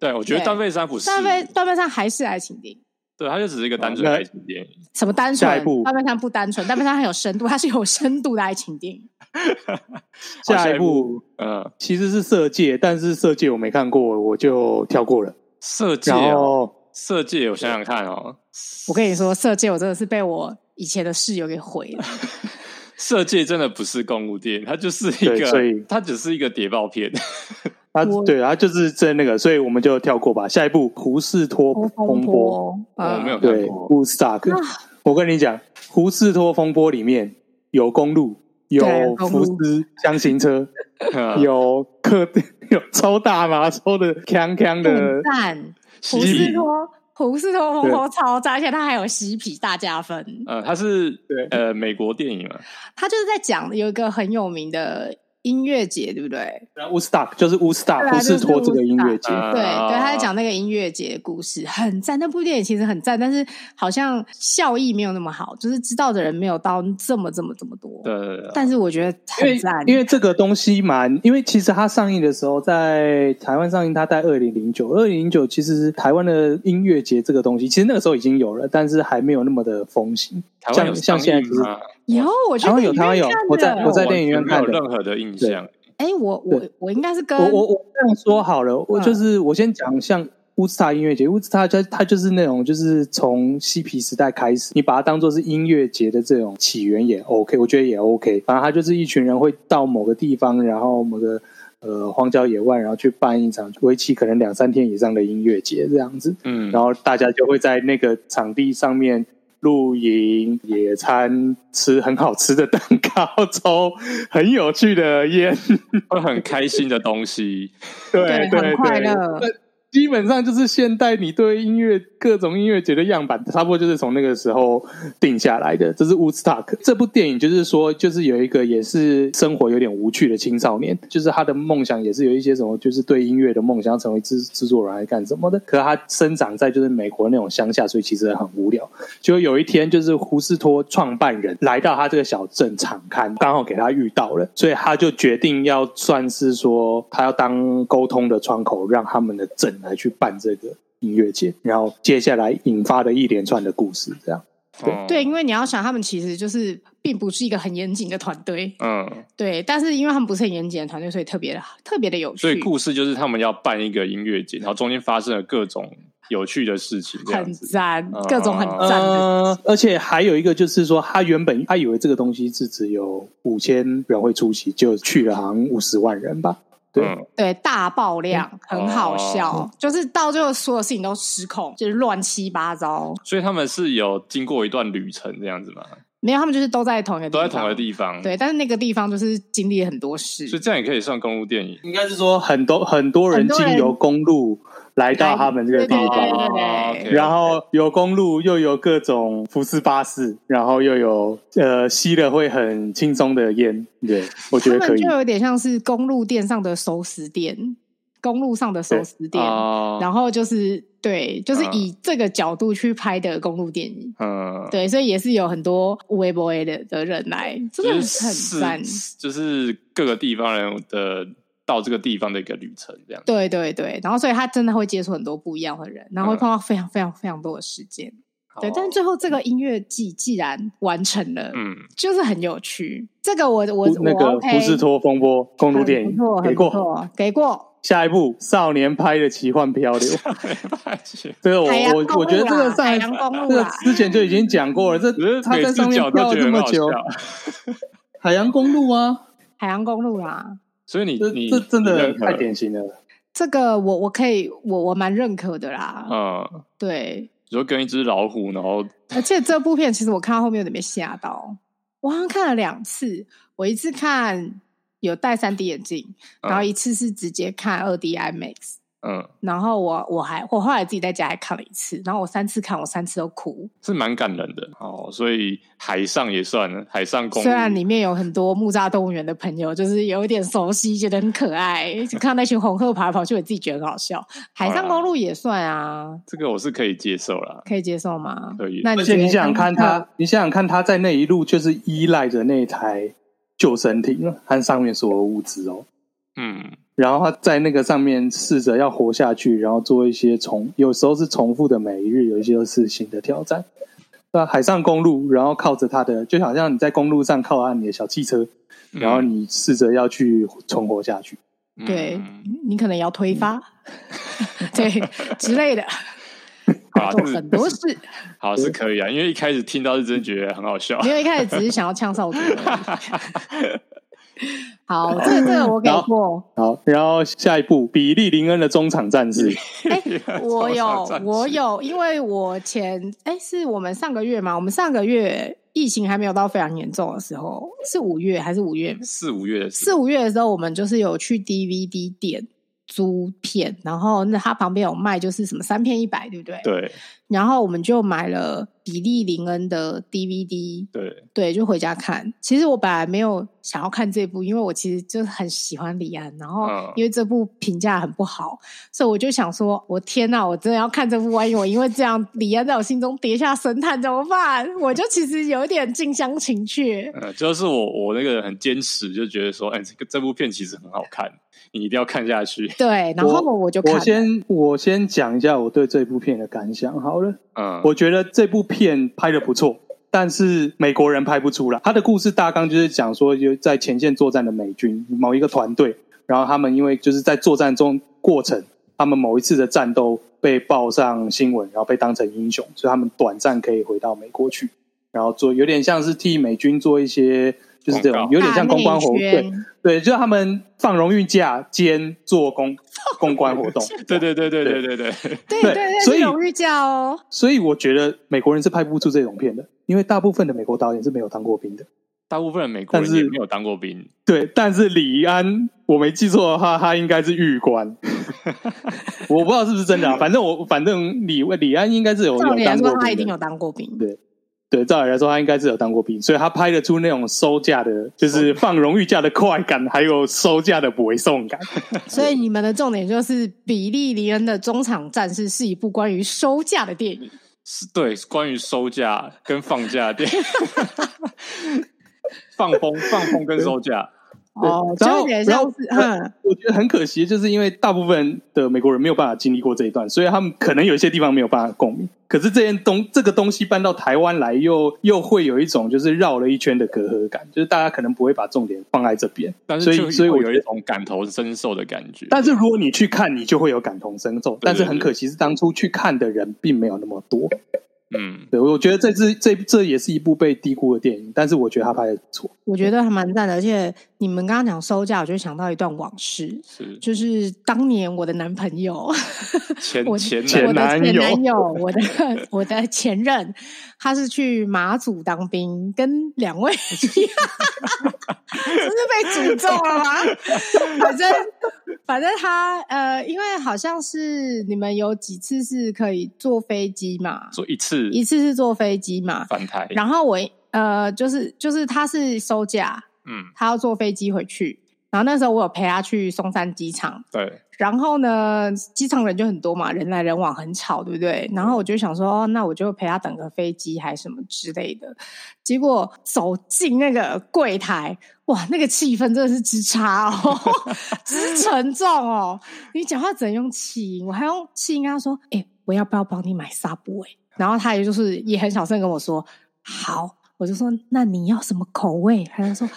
Speaker 2: 对，我觉得断背山不是断
Speaker 3: 背断背山还是爱情电影，
Speaker 2: 对，它就只是一个单纯的爱情电影。
Speaker 3: 什么单纯？断背山不单纯，断背山很有深度，它是有深度的爱情电影。
Speaker 1: 下一部，呃，其实是色戒，但是色戒我没看过，我就跳过了。
Speaker 2: 色戒哦，色戒，我想想看哦，
Speaker 3: 我跟你说，色戒我真的是被我以前的室友给毁了。
Speaker 2: 色戒真的不是公路电影，它就是一个，所以它只是一个谍报片。
Speaker 1: 它对，它就是在那个，所以我们就跳过吧。下一步《胡士托风波》，
Speaker 2: 我没有看过。
Speaker 1: Woodstock，我跟你讲，《胡士托风波》里面有公路，有福斯箱型车，有客，有抽大麻抽的锵锵的
Speaker 3: 胡士托。胡士托风波超赞，而且他还有嬉皮大加分。
Speaker 2: 呃，他是对呃美国电影嘛，
Speaker 3: 他就是在讲有一个很有名的。音乐节对不对
Speaker 1: ？Woodstock 就是 Woodstock，不是托这个音乐节。
Speaker 3: 对对，他在讲那个音乐节的故事，很赞。那部电影其实很赞，但是好像效益没有那么好，就是知道的人没有到这么这么这么多。
Speaker 2: 对对对。
Speaker 3: 但是我觉得很赞，
Speaker 1: 因为这个东西蛮，因为其实它上映的时候在台湾上映，它在二零零九，二零零九其实是台湾的音乐节这个东西，其实那个时候已经有了，但是还没有那么的风行。像像现在就是。
Speaker 3: 有，我觉得
Speaker 1: 台湾有，台湾有。我在我在电影院看的，
Speaker 2: 没有任何的印象。
Speaker 3: 哎，我我我应该是跟
Speaker 1: 我我我这样说好了，我就是我先讲像乌斯塔音乐节，乌斯塔它它就是那种就是从嬉皮时代开始，你把它当做是音乐节的这种起源也 OK，我觉得也 OK。反正它就是一群人会到某个地方，然后某个呃荒郊野外，然后去办一场为期可能两三天以上的音乐节这样子。
Speaker 2: 嗯，
Speaker 1: 然后大家就会在那个场地上面露营、野餐、吃很好吃的蛋糕、抽很有趣的烟，
Speaker 2: 会很开心的东西。
Speaker 1: 对对对，
Speaker 3: 很快乐。
Speaker 1: 基本上就是现代你对音乐各种音乐节的样板，差不多就是从那个时候定下来的。这是 Woodstock 这部电影，就是说，就是有一个也是生活有点无趣的青少年，就是他的梦想也是有一些什么，就是对音乐的梦想，成为制制作人还是干什么的。可是他生长在就是美国那种乡下，所以其实很无聊。就有一天，就是胡斯托创办人来到他这个小镇场勘，刚好给他遇到了，所以他就决定要算是说，他要当沟通的窗口，让他们的镇。来去办这个音乐节，然后接下来引发的一连串的故事，这样。对、
Speaker 3: 嗯、对，因为你要想，他们其实就是并不是一个很严谨的团队，
Speaker 2: 嗯，对，
Speaker 3: 但是因为他们不是很严谨的团队，所以特别的特别的有趣。
Speaker 2: 所以故事就是他们要办一个音乐节，然后中间发生了各种有趣的事情，
Speaker 3: 很赞，各种很赞的、
Speaker 1: 呃。而且还有一个就是说，他原本他以为这个东西是只有五千人会出席，就去了好像五十万人吧。对、嗯、
Speaker 3: 对，大爆量，很好笑，哦、就是到最后所有事情都失控，就是乱七八糟。
Speaker 2: 所以他们是有经过一段旅程这样子吗？
Speaker 3: 没有，他们就是都在同一个地方，
Speaker 2: 都在同一个地方。
Speaker 3: 对，但是那个地方就是经历了很多事，
Speaker 2: 所以这样也可以算公路电影。
Speaker 1: 应该是说很多很多人经由公路。来到他们这个地方，然后有公路，又有各种福斯巴士，然后又有呃吸了会很轻松的烟，对，我觉得可以。
Speaker 3: 就有点像是公路店上的熟食店，公路上的熟食店，然后就是对，就是以这个角度去拍的公路电影，嗯，对，所以也是有很多微博的的人来，真的很赞，
Speaker 2: 就是各个地方人的。到这个地方的一个旅程，这样
Speaker 3: 对对对，然后所以他真的会接触很多不一样的人，然后会碰到非常非常非常多的时间，嗯、对。但是最后这个音乐季既然完成了，嗯，就是很有趣。这个我我
Speaker 1: 那个不是托风波公路电影，
Speaker 3: 不错，给过，给过。
Speaker 1: 下一部少年拍的奇幻漂流，这个我我我觉得这个上这个之前就已经讲过了，这他在上面漂了这么久，海洋公路啊，
Speaker 3: 海洋公路啦。
Speaker 2: 所以你你
Speaker 1: 这真的太典型了。
Speaker 3: 这个我我可以我我蛮认可的啦。嗯，对。
Speaker 2: 你说跟一只老虎，然后
Speaker 3: 而且这部片其实我看到后面有点被吓到。我好像看了两次，我一次看有戴三 D 眼镜，然后一次是直接看二 D IMAX。嗯，然后我我还我后来自己在家还看了一次，然后我三次看，我三次都哭，
Speaker 2: 是蛮感人的哦。所以海上也算了，海上公路，
Speaker 3: 虽然里面有很多木栅动物园的朋友，就是有一点熟悉，觉得很可爱，看那群红鹤跑来跑去，我自己觉得很好笑。海上公路也算啊，
Speaker 2: 这个我是可以接受啦，
Speaker 3: 可以接受吗？
Speaker 2: 可以。
Speaker 3: 那
Speaker 1: 而且你想想看他，你想想看他在那一路就是依赖着那台救生艇和上面所有物资哦，嗯。然后他在那个上面试着要活下去，然后做一些重，有时候是重复的每一日，有一些是新的挑战。那海上公路，然后靠着他的，就好像你在公路上靠岸你的小汽车，然后你试着要去存活下去。
Speaker 3: 对，你可能要推发，对之类的，做很多事。
Speaker 2: 好，是可以啊，因为一开始听到是真觉得很好笑，
Speaker 3: 因为一开始只是想要呛少主。好，这个这个我给过。
Speaker 1: 好，然后下一步比利林恩的中场战士。
Speaker 3: 哎，我有，我有，因为我前哎，是我们上个月嘛？我们上个月疫情还没有到非常严重的时候，是五月还是五月？
Speaker 2: 四五月的，
Speaker 3: 四五月的时候，我们就是有去 DVD 店租片，然后那他旁边有卖，就是什么三片一百，对不对？
Speaker 2: 对。
Speaker 3: 然后我们就买了比利林恩的 DVD，
Speaker 2: 对
Speaker 3: 对，就回家看。其实我本来没有想要看这部，因为我其实就很喜欢李安，然后因为这部评价很不好，嗯、所以我就想说，我天呐，我真的要看这部，万一我因为这样李安在我心中跌下神坛怎么办？我就其实有点近乡情怯。
Speaker 2: 呃、嗯，就是我我那个人很坚持，就觉得说，哎，这个这部片其实很好看。你一定要看下去。
Speaker 3: 对，然后我就看
Speaker 1: 我，我先我先讲一下我对这部片的感想好了。嗯，我觉得这部片拍的不错，但是美国人拍不出来。他的故事大纲就是讲说，就在前线作战的美军某一个团队，然后他们因为就是在作战中过程，他们某一次的战斗被报上新闻，然后被当成英雄，所以他们短暂可以回到美国去，然后做有点像是替美军做一些。就是这种有点像公关活动，对对，就是他们放荣誉假兼做公 公关活动，
Speaker 2: 对对对对对对对对
Speaker 3: 对对，所以荣誉假哦，
Speaker 1: 所以我觉得美国人是拍不出这种片的，因为大部分的美国导演是没有当过兵的。
Speaker 2: 大部分的美国人也没有当过兵，
Speaker 1: 对，但是李安，我没记错的话，他应该是预官，我不知道是不是真的啊。反正我反正李李安应该是有有当过兵，
Speaker 3: 他一定有当过兵。
Speaker 1: 对对，照理来说，他应该是有当过兵，所以他拍得出那种收假的，就是放荣誉假的快感，还有收假的不送感。
Speaker 3: 所以你们的重点就是比利林恩的中场战事是一部关于收假的电影，
Speaker 2: 是对，关于收假跟放假的电影。放风，放风跟收假
Speaker 3: 哦，然后然后
Speaker 1: 我觉得很可惜，就是因为大部分的美国人没有办法经历过这一段，所以他们可能有一些地方没有办法共鸣。可是这件东这个东西搬到台湾来又，又又会有一种就是绕了一圈的隔阂感，就是大家可能不会把重点放在这边，
Speaker 2: 但是所以所以我有一种感同身受的感觉。
Speaker 1: 但是如果你去看，你就会有感同身受。但是很可惜，是当初去看的人并没有那么多。
Speaker 2: 嗯，
Speaker 1: 对，我觉得这支这这也是一部被低估的电影，但是我觉得他拍的不错。
Speaker 3: 我觉得还蛮赞的，而且你们刚刚讲收价，我就想到一段往事，
Speaker 2: 是
Speaker 3: 就是当年我的男朋友，
Speaker 2: 前
Speaker 3: 我
Speaker 2: 前
Speaker 1: 前男友，
Speaker 3: 男友，我的我的前任，他是去马祖当兵，跟两位，一样，真是被诅咒了吗？反正。反正他呃，因为好像是你们有几次是可以坐飞机嘛，
Speaker 2: 坐一次，
Speaker 3: 一次是坐飞机嘛，
Speaker 2: 返台。
Speaker 3: 然后我呃，就是就是他是收假，
Speaker 2: 嗯，
Speaker 3: 他要坐飞机回去。然后那时候我有陪他去松山机场，
Speaker 2: 对。
Speaker 3: 然后呢，机场人就很多嘛，人来人往，很吵，对不对？然后我就想说，哦，那我就陪他等个飞机还是什么之类的。结果走进那个柜台，哇，那个气氛真的是之差哦，之沉重哦。你讲话只能用气音，我还用气音跟他说：“哎，我要不要帮你买 Subway？” 然后他也就是也很小声跟我说：“好。”我就说：“那你要什么口味？”他就说。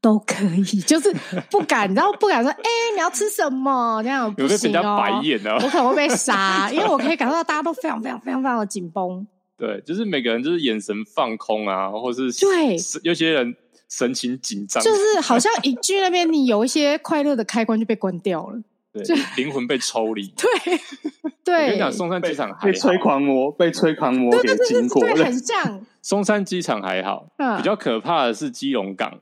Speaker 3: 都可以，就是不敢，然后不敢说，哎、欸，你要吃什么？这样不行哦。
Speaker 2: 白眼哦，
Speaker 3: 我可能会被杀，因为我可以感受到大家都非常非常非常非常的紧绷。
Speaker 2: 对，就是每个人就是眼神放空啊，或是
Speaker 3: 对，
Speaker 2: 有些人神情紧张，
Speaker 3: 就是好像一句那边你有一些快乐的开关就被关掉了，
Speaker 2: 对，灵魂被抽离。
Speaker 3: 对，对。
Speaker 2: 我跟你讲，松山机场
Speaker 1: 被催狂魔，被催狂魔给经过，
Speaker 3: 对，很像。
Speaker 2: 松山机场还好，嗯，比较可怕的是基隆港。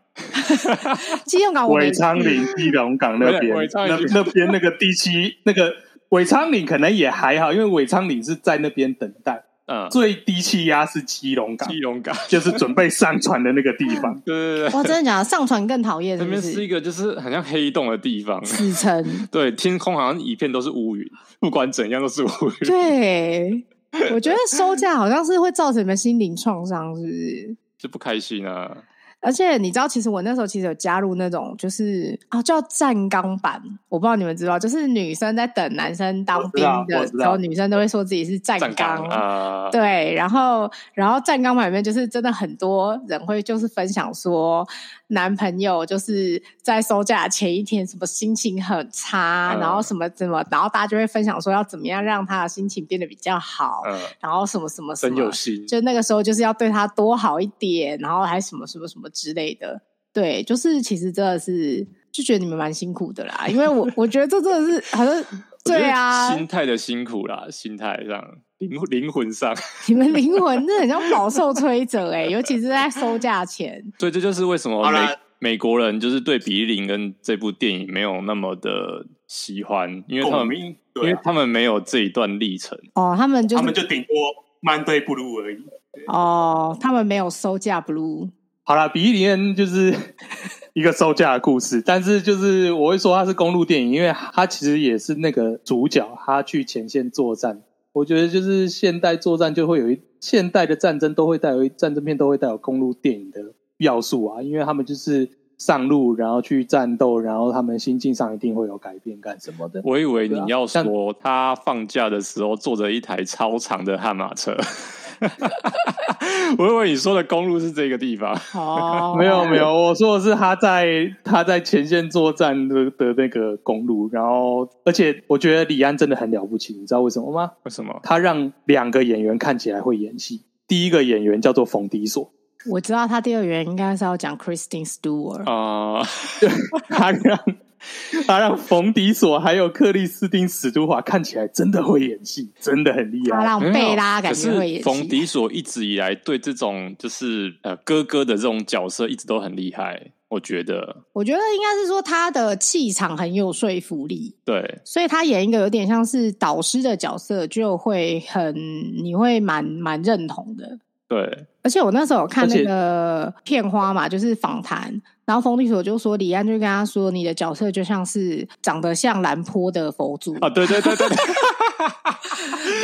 Speaker 3: 基隆港，
Speaker 1: 尾昌岭基隆港那边，那那边那个第七那个尾昌岭可能也还好，因为尾昌岭是在那边等待。
Speaker 2: 嗯，
Speaker 1: 最低气压是基隆港，
Speaker 2: 基隆港
Speaker 1: 就是准备上船的那个地方。
Speaker 2: 对对对，
Speaker 3: 哇，真的假的？上船更讨厌，
Speaker 2: 那边是一个就是很像黑洞的地方，
Speaker 3: 死城。
Speaker 2: 对，天空好像一片都是乌云，不管怎样都是乌云。
Speaker 3: 对，我觉得收假好像是会造成你们心灵创伤，是不是？
Speaker 2: 就不开心啊。
Speaker 3: 而且你知道，其实我那时候其实有加入那种，就是啊叫站岗班，我不知道你们知道，就是女生在等男生当兵的时候，女生都会说自己是站岗
Speaker 2: 啊。
Speaker 3: 对，然后然后站岗班里面就是真的很多人会就是分享说，男朋友就是在收假前一天什么心情很差，嗯、然后什么怎么，然后大家就会分享说要怎么样让他的心情变得比较好，
Speaker 2: 嗯、
Speaker 3: 然后什么什么什么，
Speaker 2: 真有心，
Speaker 3: 就那个时候就是要对他多好一点，然后还什么什么什么。之类的，对，就是其实真的是就觉得你们蛮辛苦的啦，因为我我觉得这真的是好像对啊，
Speaker 2: 心态的辛苦啦，心态上灵灵魂上，
Speaker 3: 你们灵魂真的很像饱受摧折哎，尤其是在收价前。
Speaker 2: 对，这就是为什么美美国人就是对比利林跟这部电影没有那么的喜欢，因为他们因为他们没有这一段历程。
Speaker 3: 哦，他们就
Speaker 1: 他们就顶多 Monday Blue 而已。
Speaker 3: 哦，他们没有收价 Blue。
Speaker 1: 好啦，比利林就是一个收假的故事，但是就是我会说它是公路电影，因为它其实也是那个主角，他去前线作战。我觉得就是现代作战就会有一现代的战争都会带有战争片都会带有公路电影的要素啊，因为他们就是上路然后去战斗，然后他们心境上一定会有改变干什么的。
Speaker 2: 我以为你要说他放假的时候坐着一台超长的悍马车。我以为你说的公路是这个地方。
Speaker 3: 哦，
Speaker 1: 没有没有，我说的是他在他在前线作战的的那个公路，然后而且我觉得李安真的很了不起，你知道为什么吗？
Speaker 2: 为什么？
Speaker 1: 他让两个演员看起来会演戏，第一个演员叫做冯迪索，
Speaker 3: 我知道他第二原因应该是要讲 Christine Stewart
Speaker 2: 啊、呃，
Speaker 1: 他让 他让冯迪索还有克里斯汀史都华看起来真的会演戏，真的很厉害。
Speaker 3: 他让贝拉感觉会演戏。
Speaker 2: 冯迪索一直以来对这种就是呃哥哥的这种角色一直都很厉害。我觉得，
Speaker 3: 我觉得应该是说他的气场很有说服力，
Speaker 2: 对，
Speaker 3: 所以他演一个有点像是导师的角色，就会很你会蛮蛮认同的，
Speaker 2: 对。
Speaker 3: 而且我那时候有看那个片花嘛，就是访谈，然后冯迪索就说李安就跟他说，你的角色就像是长得像兰坡的佛祖
Speaker 2: 啊，对对对对对。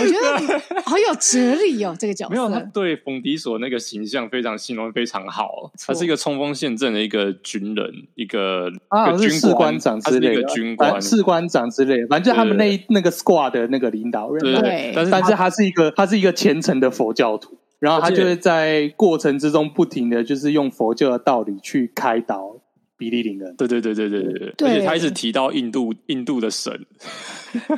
Speaker 3: 我觉得好有哲理哦，这个角色。
Speaker 2: 没有，他对冯迪所那个形象非常形容非常好。他是一个冲锋陷阵的一个军人，一个
Speaker 1: 啊，
Speaker 2: 一个军
Speaker 1: 是士官长之类的，
Speaker 2: 一个军官，
Speaker 1: 士官长之类的，反正就他们那那个 squad 的那个领导人。
Speaker 2: 对，对，但是
Speaker 1: 但是他是一个他是一个虔诚的佛教徒，然后他就会在过程之中不停的就是用佛教的道理去开导。比利林恩，
Speaker 2: 对对对对对对对，而且他一直提到印度印度的神，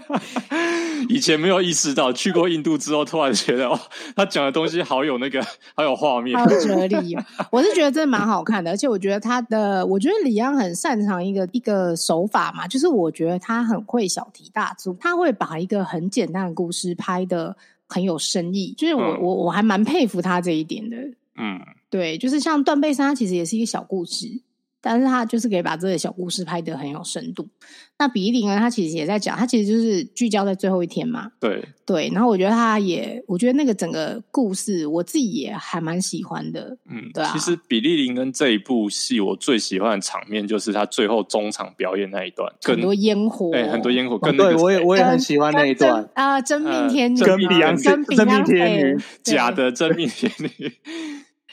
Speaker 2: 以前没有意识到，去过印度之后，突然觉得哦，他讲的东西好有那个，好有画面，
Speaker 3: 好有哲理。我是觉得真的蛮好看的，而且我觉得他的，我觉得李安很擅长一个一个手法嘛，就是我觉得他很会小题大做，他会把一个很简单的故事拍得很有深意，就是我、嗯、我我还蛮佩服他这一点的。嗯，对，就是像断背山，它其实也是一个小故事。但是他就是可以把这个小故事拍得很有深度。那比利林恩他其实也在讲，他其实就是聚焦在最后一天嘛。
Speaker 2: 对
Speaker 3: 对，然后我觉得他也，我觉得那个整个故事，我自己也还蛮喜欢的。嗯，对啊。
Speaker 2: 其实比利林跟这一部戏，我最喜欢的场面就是他最后中场表演那一段，
Speaker 3: 很多烟火，
Speaker 2: 对，很多烟火。跟、
Speaker 1: 哦、对我也我也很喜欢那一段
Speaker 3: 啊，真命天女，
Speaker 1: 真命天女，真命天女，
Speaker 2: 假的真命天女。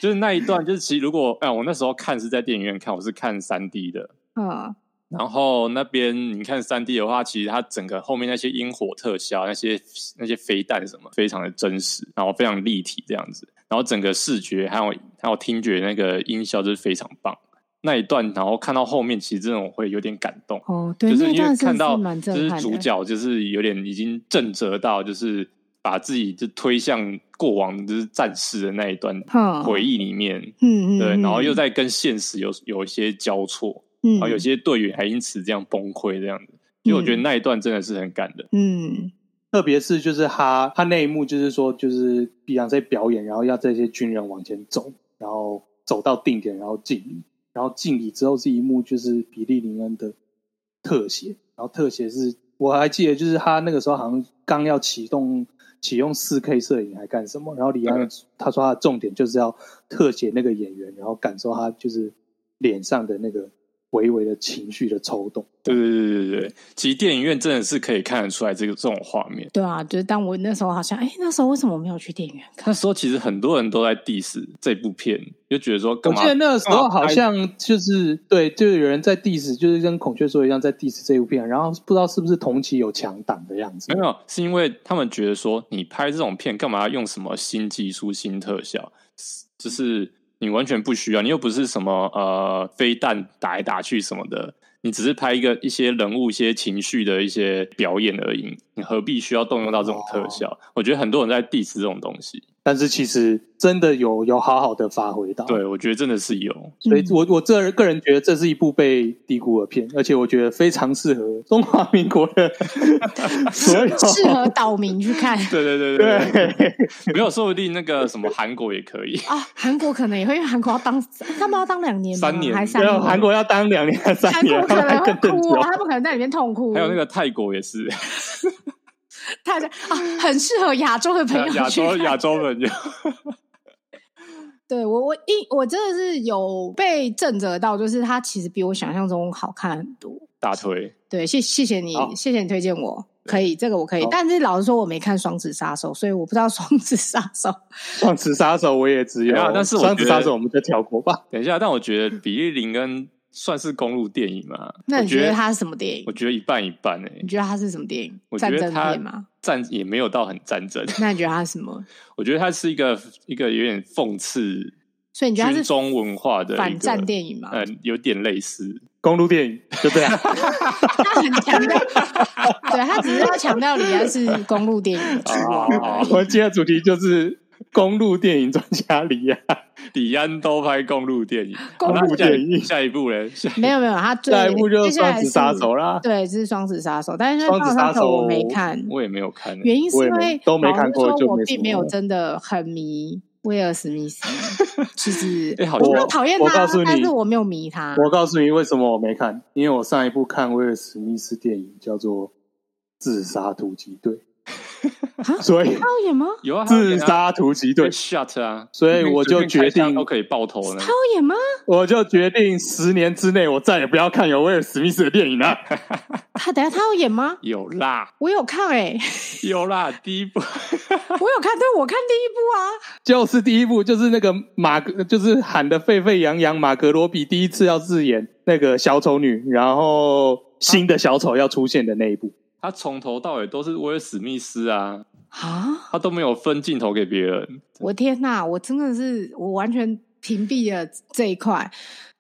Speaker 2: 就是那一段，就是其实如果哎，我那时候看是在电影院看，我是看三 D 的，嗯，然后那边你看三 D 的话，其实它整个后面那些烟火特效、那些那些飞弹什么，非常的真实，然后非常立体这样子，然后整个视觉还有还有听觉那个音效就是非常棒。那一段，然后看到后面，其实这种会有点感动
Speaker 3: 哦，对，
Speaker 2: 就是因为看到就是主角就是有点已经震折到，就是。把自己就推向过往就是战士的那一段回忆里面，嗯，对，然后又在跟现实有有一些交错，嗯，然后有些队员还因此这样崩溃这样子，因为我觉得那一段真的是很感人，
Speaker 3: 嗯，
Speaker 1: 特别是就是他他那一幕就是说就是比昂在表演，然后要这些军人往前走，然后走到定点，然后敬礼，然后敬礼之后是一幕就是比利林恩的特写，然后特写是我还记得就是他那个时候好像刚要启动。启用四 K 摄影还干什么？然后李安他说他的重点就是要特写那个演员，然后感受他就是脸上的那个。微微的情绪的抽动，
Speaker 2: 对对对对对，其实电影院真的是可以看得出来这个这种画面。
Speaker 3: 对啊，就是当我那时候好像，哎，那时候为什么我没有去电影院看？
Speaker 2: 那时候其实很多人都在 diss 这部片，就觉得说干嘛，
Speaker 1: 我记得那个时候好像就是对，就有人在 diss，就是跟孔雀说一样在 diss 这部片，然后不知道是不是同期有强档的样子。
Speaker 2: 没有，是因为他们觉得说，你拍这种片干嘛要用什么新技术、新特效，就是。你完全不需要，你又不是什么呃飞弹打来打去什么的，你只是拍一个一些人物、一些情绪的一些表演而已，你何必需要动用到这种特效？哦、我觉得很多人在 diss 这种东西。
Speaker 1: 但是其实真的有有好好的发挥到，
Speaker 2: 对，我觉得真的是有，
Speaker 1: 所以我我这个人觉得这是一部被低估的片，而且我觉得非常适合中华民国的 所有
Speaker 3: 适合岛民去看。
Speaker 2: 对对对对对，没有，说不定那个什么韩国也可以
Speaker 3: 啊，韩国可能也会，因为韩国要当他们要当两年，
Speaker 2: 三年
Speaker 3: 还三年，
Speaker 1: 韩国要当两年还三年，
Speaker 3: 韩国可能会哭，他不可能在里面痛哭。
Speaker 2: 还有那个泰国也是。
Speaker 3: 他的啊，很适合亚洲的朋友。亚洲
Speaker 2: 亚洲朋友
Speaker 3: 对我我一我真的是有被震慑到，就是他其实比我想象中好看很多。
Speaker 2: 大推
Speaker 3: 对，谢谢谢你，谢谢你推荐我，可以这个我可以。但是老实说，我没看《双子杀手》，所以我不知道《双子杀手》。
Speaker 1: 《双子杀手》我也只有，
Speaker 2: 但是《
Speaker 1: 双子杀手》我们就跳过吧。
Speaker 2: 等一下，但我觉得比利林恩。算是公路电影吗？
Speaker 3: 那你觉得它是什么电影？
Speaker 2: 我觉得一半一半诶、欸。
Speaker 3: 你觉得它是什么电影？
Speaker 2: 我觉得它
Speaker 3: 战争片吗？
Speaker 2: 战也没有到很战争。
Speaker 3: 那你觉得它是什么？
Speaker 2: 我觉得它是一个一个有点讽刺，
Speaker 3: 所以你觉得它是
Speaker 2: 中文化的
Speaker 3: 反战电影吗？
Speaker 2: 嗯，有点类似
Speaker 1: 公路电影，对不对？
Speaker 3: 他很强调，对他只是要强调李安是公路电影。
Speaker 1: 我们今天的主题就是。公路电影专家李安，
Speaker 2: 李安都拍公路电影，
Speaker 1: 公路电影。
Speaker 2: 下一部嘞？
Speaker 3: 没有没有，他
Speaker 1: 下一部就是双子杀手啦。
Speaker 3: 对，这是双子杀手，但是双子杀手我没看，
Speaker 2: 我也没有看，
Speaker 3: 原因是因为
Speaker 1: 都没看过，就
Speaker 3: 我并没有真的很迷威尔史密斯，其
Speaker 2: 实
Speaker 3: 我没有讨厌他，但是我没有迷他。
Speaker 1: 我告诉你为什么我没看，因为我上一部看威尔史密斯电影叫做《自杀突击队》。所以
Speaker 3: 他有演吗？
Speaker 2: 有啊，
Speaker 1: 自杀突击队
Speaker 2: shut 啊，
Speaker 1: 所以我就决定
Speaker 2: 都可以爆头了。
Speaker 3: 他有演吗？
Speaker 1: 我就决定十年之内我再也不要看有威尔史密斯的电影了。
Speaker 3: 他等下他有演吗？
Speaker 2: 有啦，
Speaker 3: 我有看哎，
Speaker 2: 有啦，第一部 我
Speaker 3: 有看，对，我看第一部啊，
Speaker 1: 就是第一部，就是那个马格，就是喊得沸沸扬扬，马格罗比第一次要自演那个小丑女，然后新的小丑要出现的那一部。
Speaker 2: 他从头到尾都是威尔史密斯啊，
Speaker 3: 啊，
Speaker 2: 他都没有分镜头给别人。
Speaker 3: 我天哪，我真的是我完全屏蔽了这一块。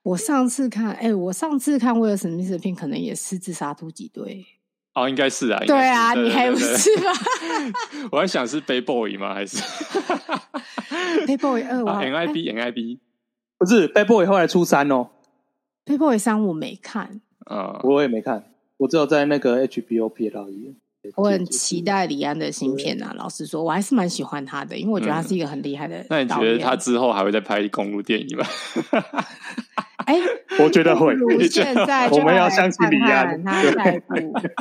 Speaker 3: 我上次看，哎、欸，我上次看威尔史密斯的片，可能也是自杀突击队。
Speaker 2: 哦，应该是啊，是
Speaker 3: 对啊，你还不是吧？
Speaker 2: 我还想是 Bad Boy 吗？还是
Speaker 3: Bad Boy 二？
Speaker 2: 啊，N I B N I B
Speaker 1: 不是 Bad Boy 后来出三哦
Speaker 3: ，Bad Boy 三我没看，
Speaker 2: 啊、嗯，
Speaker 1: 我也没看。我只有在那个 HBO 瞥到一眼。
Speaker 3: 我很期待李安的新片啊！老实说，我还是蛮喜欢他的，因为我觉得他是一个很厉害的、嗯。
Speaker 2: 那你觉得他之后还会再拍公路电影吗？
Speaker 3: 哎、欸，
Speaker 1: 我觉得会。
Speaker 3: 现在
Speaker 1: 我们要相信李安。
Speaker 3: 他下一部，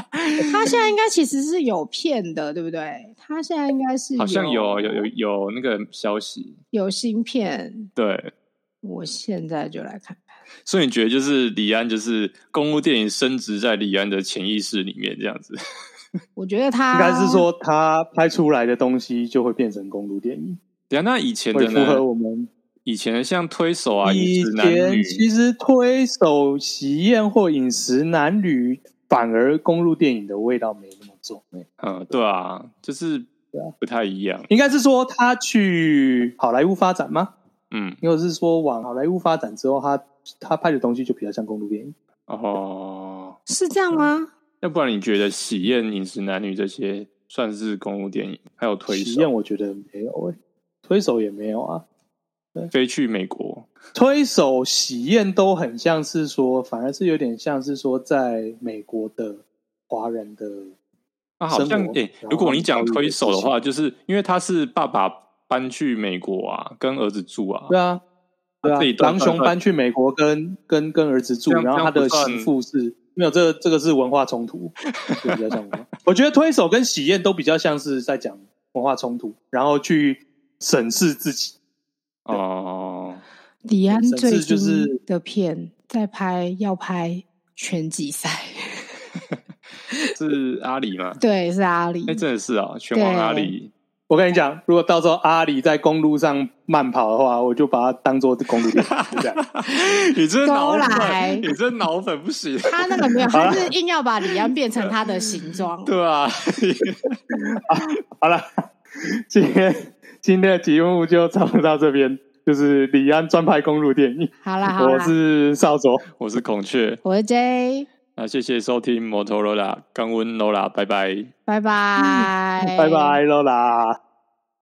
Speaker 3: 他现在应该其实是有片的，对不对？他现在应该是
Speaker 2: 好像有有有有那个消息，
Speaker 3: 有新片。
Speaker 2: 对，
Speaker 3: 我现在就来看看。
Speaker 2: 所以你觉得就是李安就是公路电影升值在李安的潜意识里面这样子？
Speaker 3: 我觉得他
Speaker 1: 应该是说他拍出来的东西就会变成公路电影。
Speaker 2: 对啊，那以前的呢？
Speaker 1: 符合我们
Speaker 2: 以前的像推手啊，
Speaker 1: 以前其实推手、喜宴或饮食男女，反而公路电影的味道没那么重。
Speaker 2: 嗯，对啊，就是不太一样。
Speaker 1: 应该是说他去好莱坞发展吗？
Speaker 2: 嗯，
Speaker 1: 因为是说往好莱坞发展之后，他他拍的东西就比较像公路电影。
Speaker 2: 哦，
Speaker 3: 是这样吗？
Speaker 2: 要不然你觉得喜宴、饮食男女这些算是公路电影？还有推手？
Speaker 1: 喜宴我觉得没有诶、欸，推手也没有啊。
Speaker 2: 飞去美国，
Speaker 1: 推手、喜宴都很像是说，反而是有点像是说，在美国的华人的
Speaker 2: 啊，好像诶、欸，如果你讲推手的话，就是因为他是爸爸搬去美国啊，跟儿子住啊。
Speaker 1: 对啊，对啊，郎雄搬去美国跟跟跟儿子住，然后他的媳妇是。没有，这个这个是文化冲突，就比较像。我觉得推手跟喜宴都比较像是在讲文化冲突，然后去审视自己。
Speaker 2: 哦，
Speaker 3: 李安最近的片在拍，要拍拳击赛，
Speaker 2: 是阿里吗？
Speaker 3: 对，是阿里。
Speaker 2: 哎，真的是啊，拳王阿里。
Speaker 1: 我跟你讲，如果到时候阿里在公路上慢跑的话，我就把它当做公路电影，就这样。
Speaker 2: 你这脑粉，你这脑粉不行。
Speaker 3: 他那个没有，他是硬要把李安变成他的形状。
Speaker 2: 对啊。
Speaker 1: 好了，今天今天的节目就差不多到这边，就是李安专拍公路电影。
Speaker 3: 好了，好了，
Speaker 1: 我是少佐，
Speaker 2: 我是孔雀，
Speaker 3: 我是 J。
Speaker 2: 那谢谢收听摩托罗拉，钢温罗拉，拜拜，
Speaker 3: 拜拜，
Speaker 1: 拜拜，罗拉。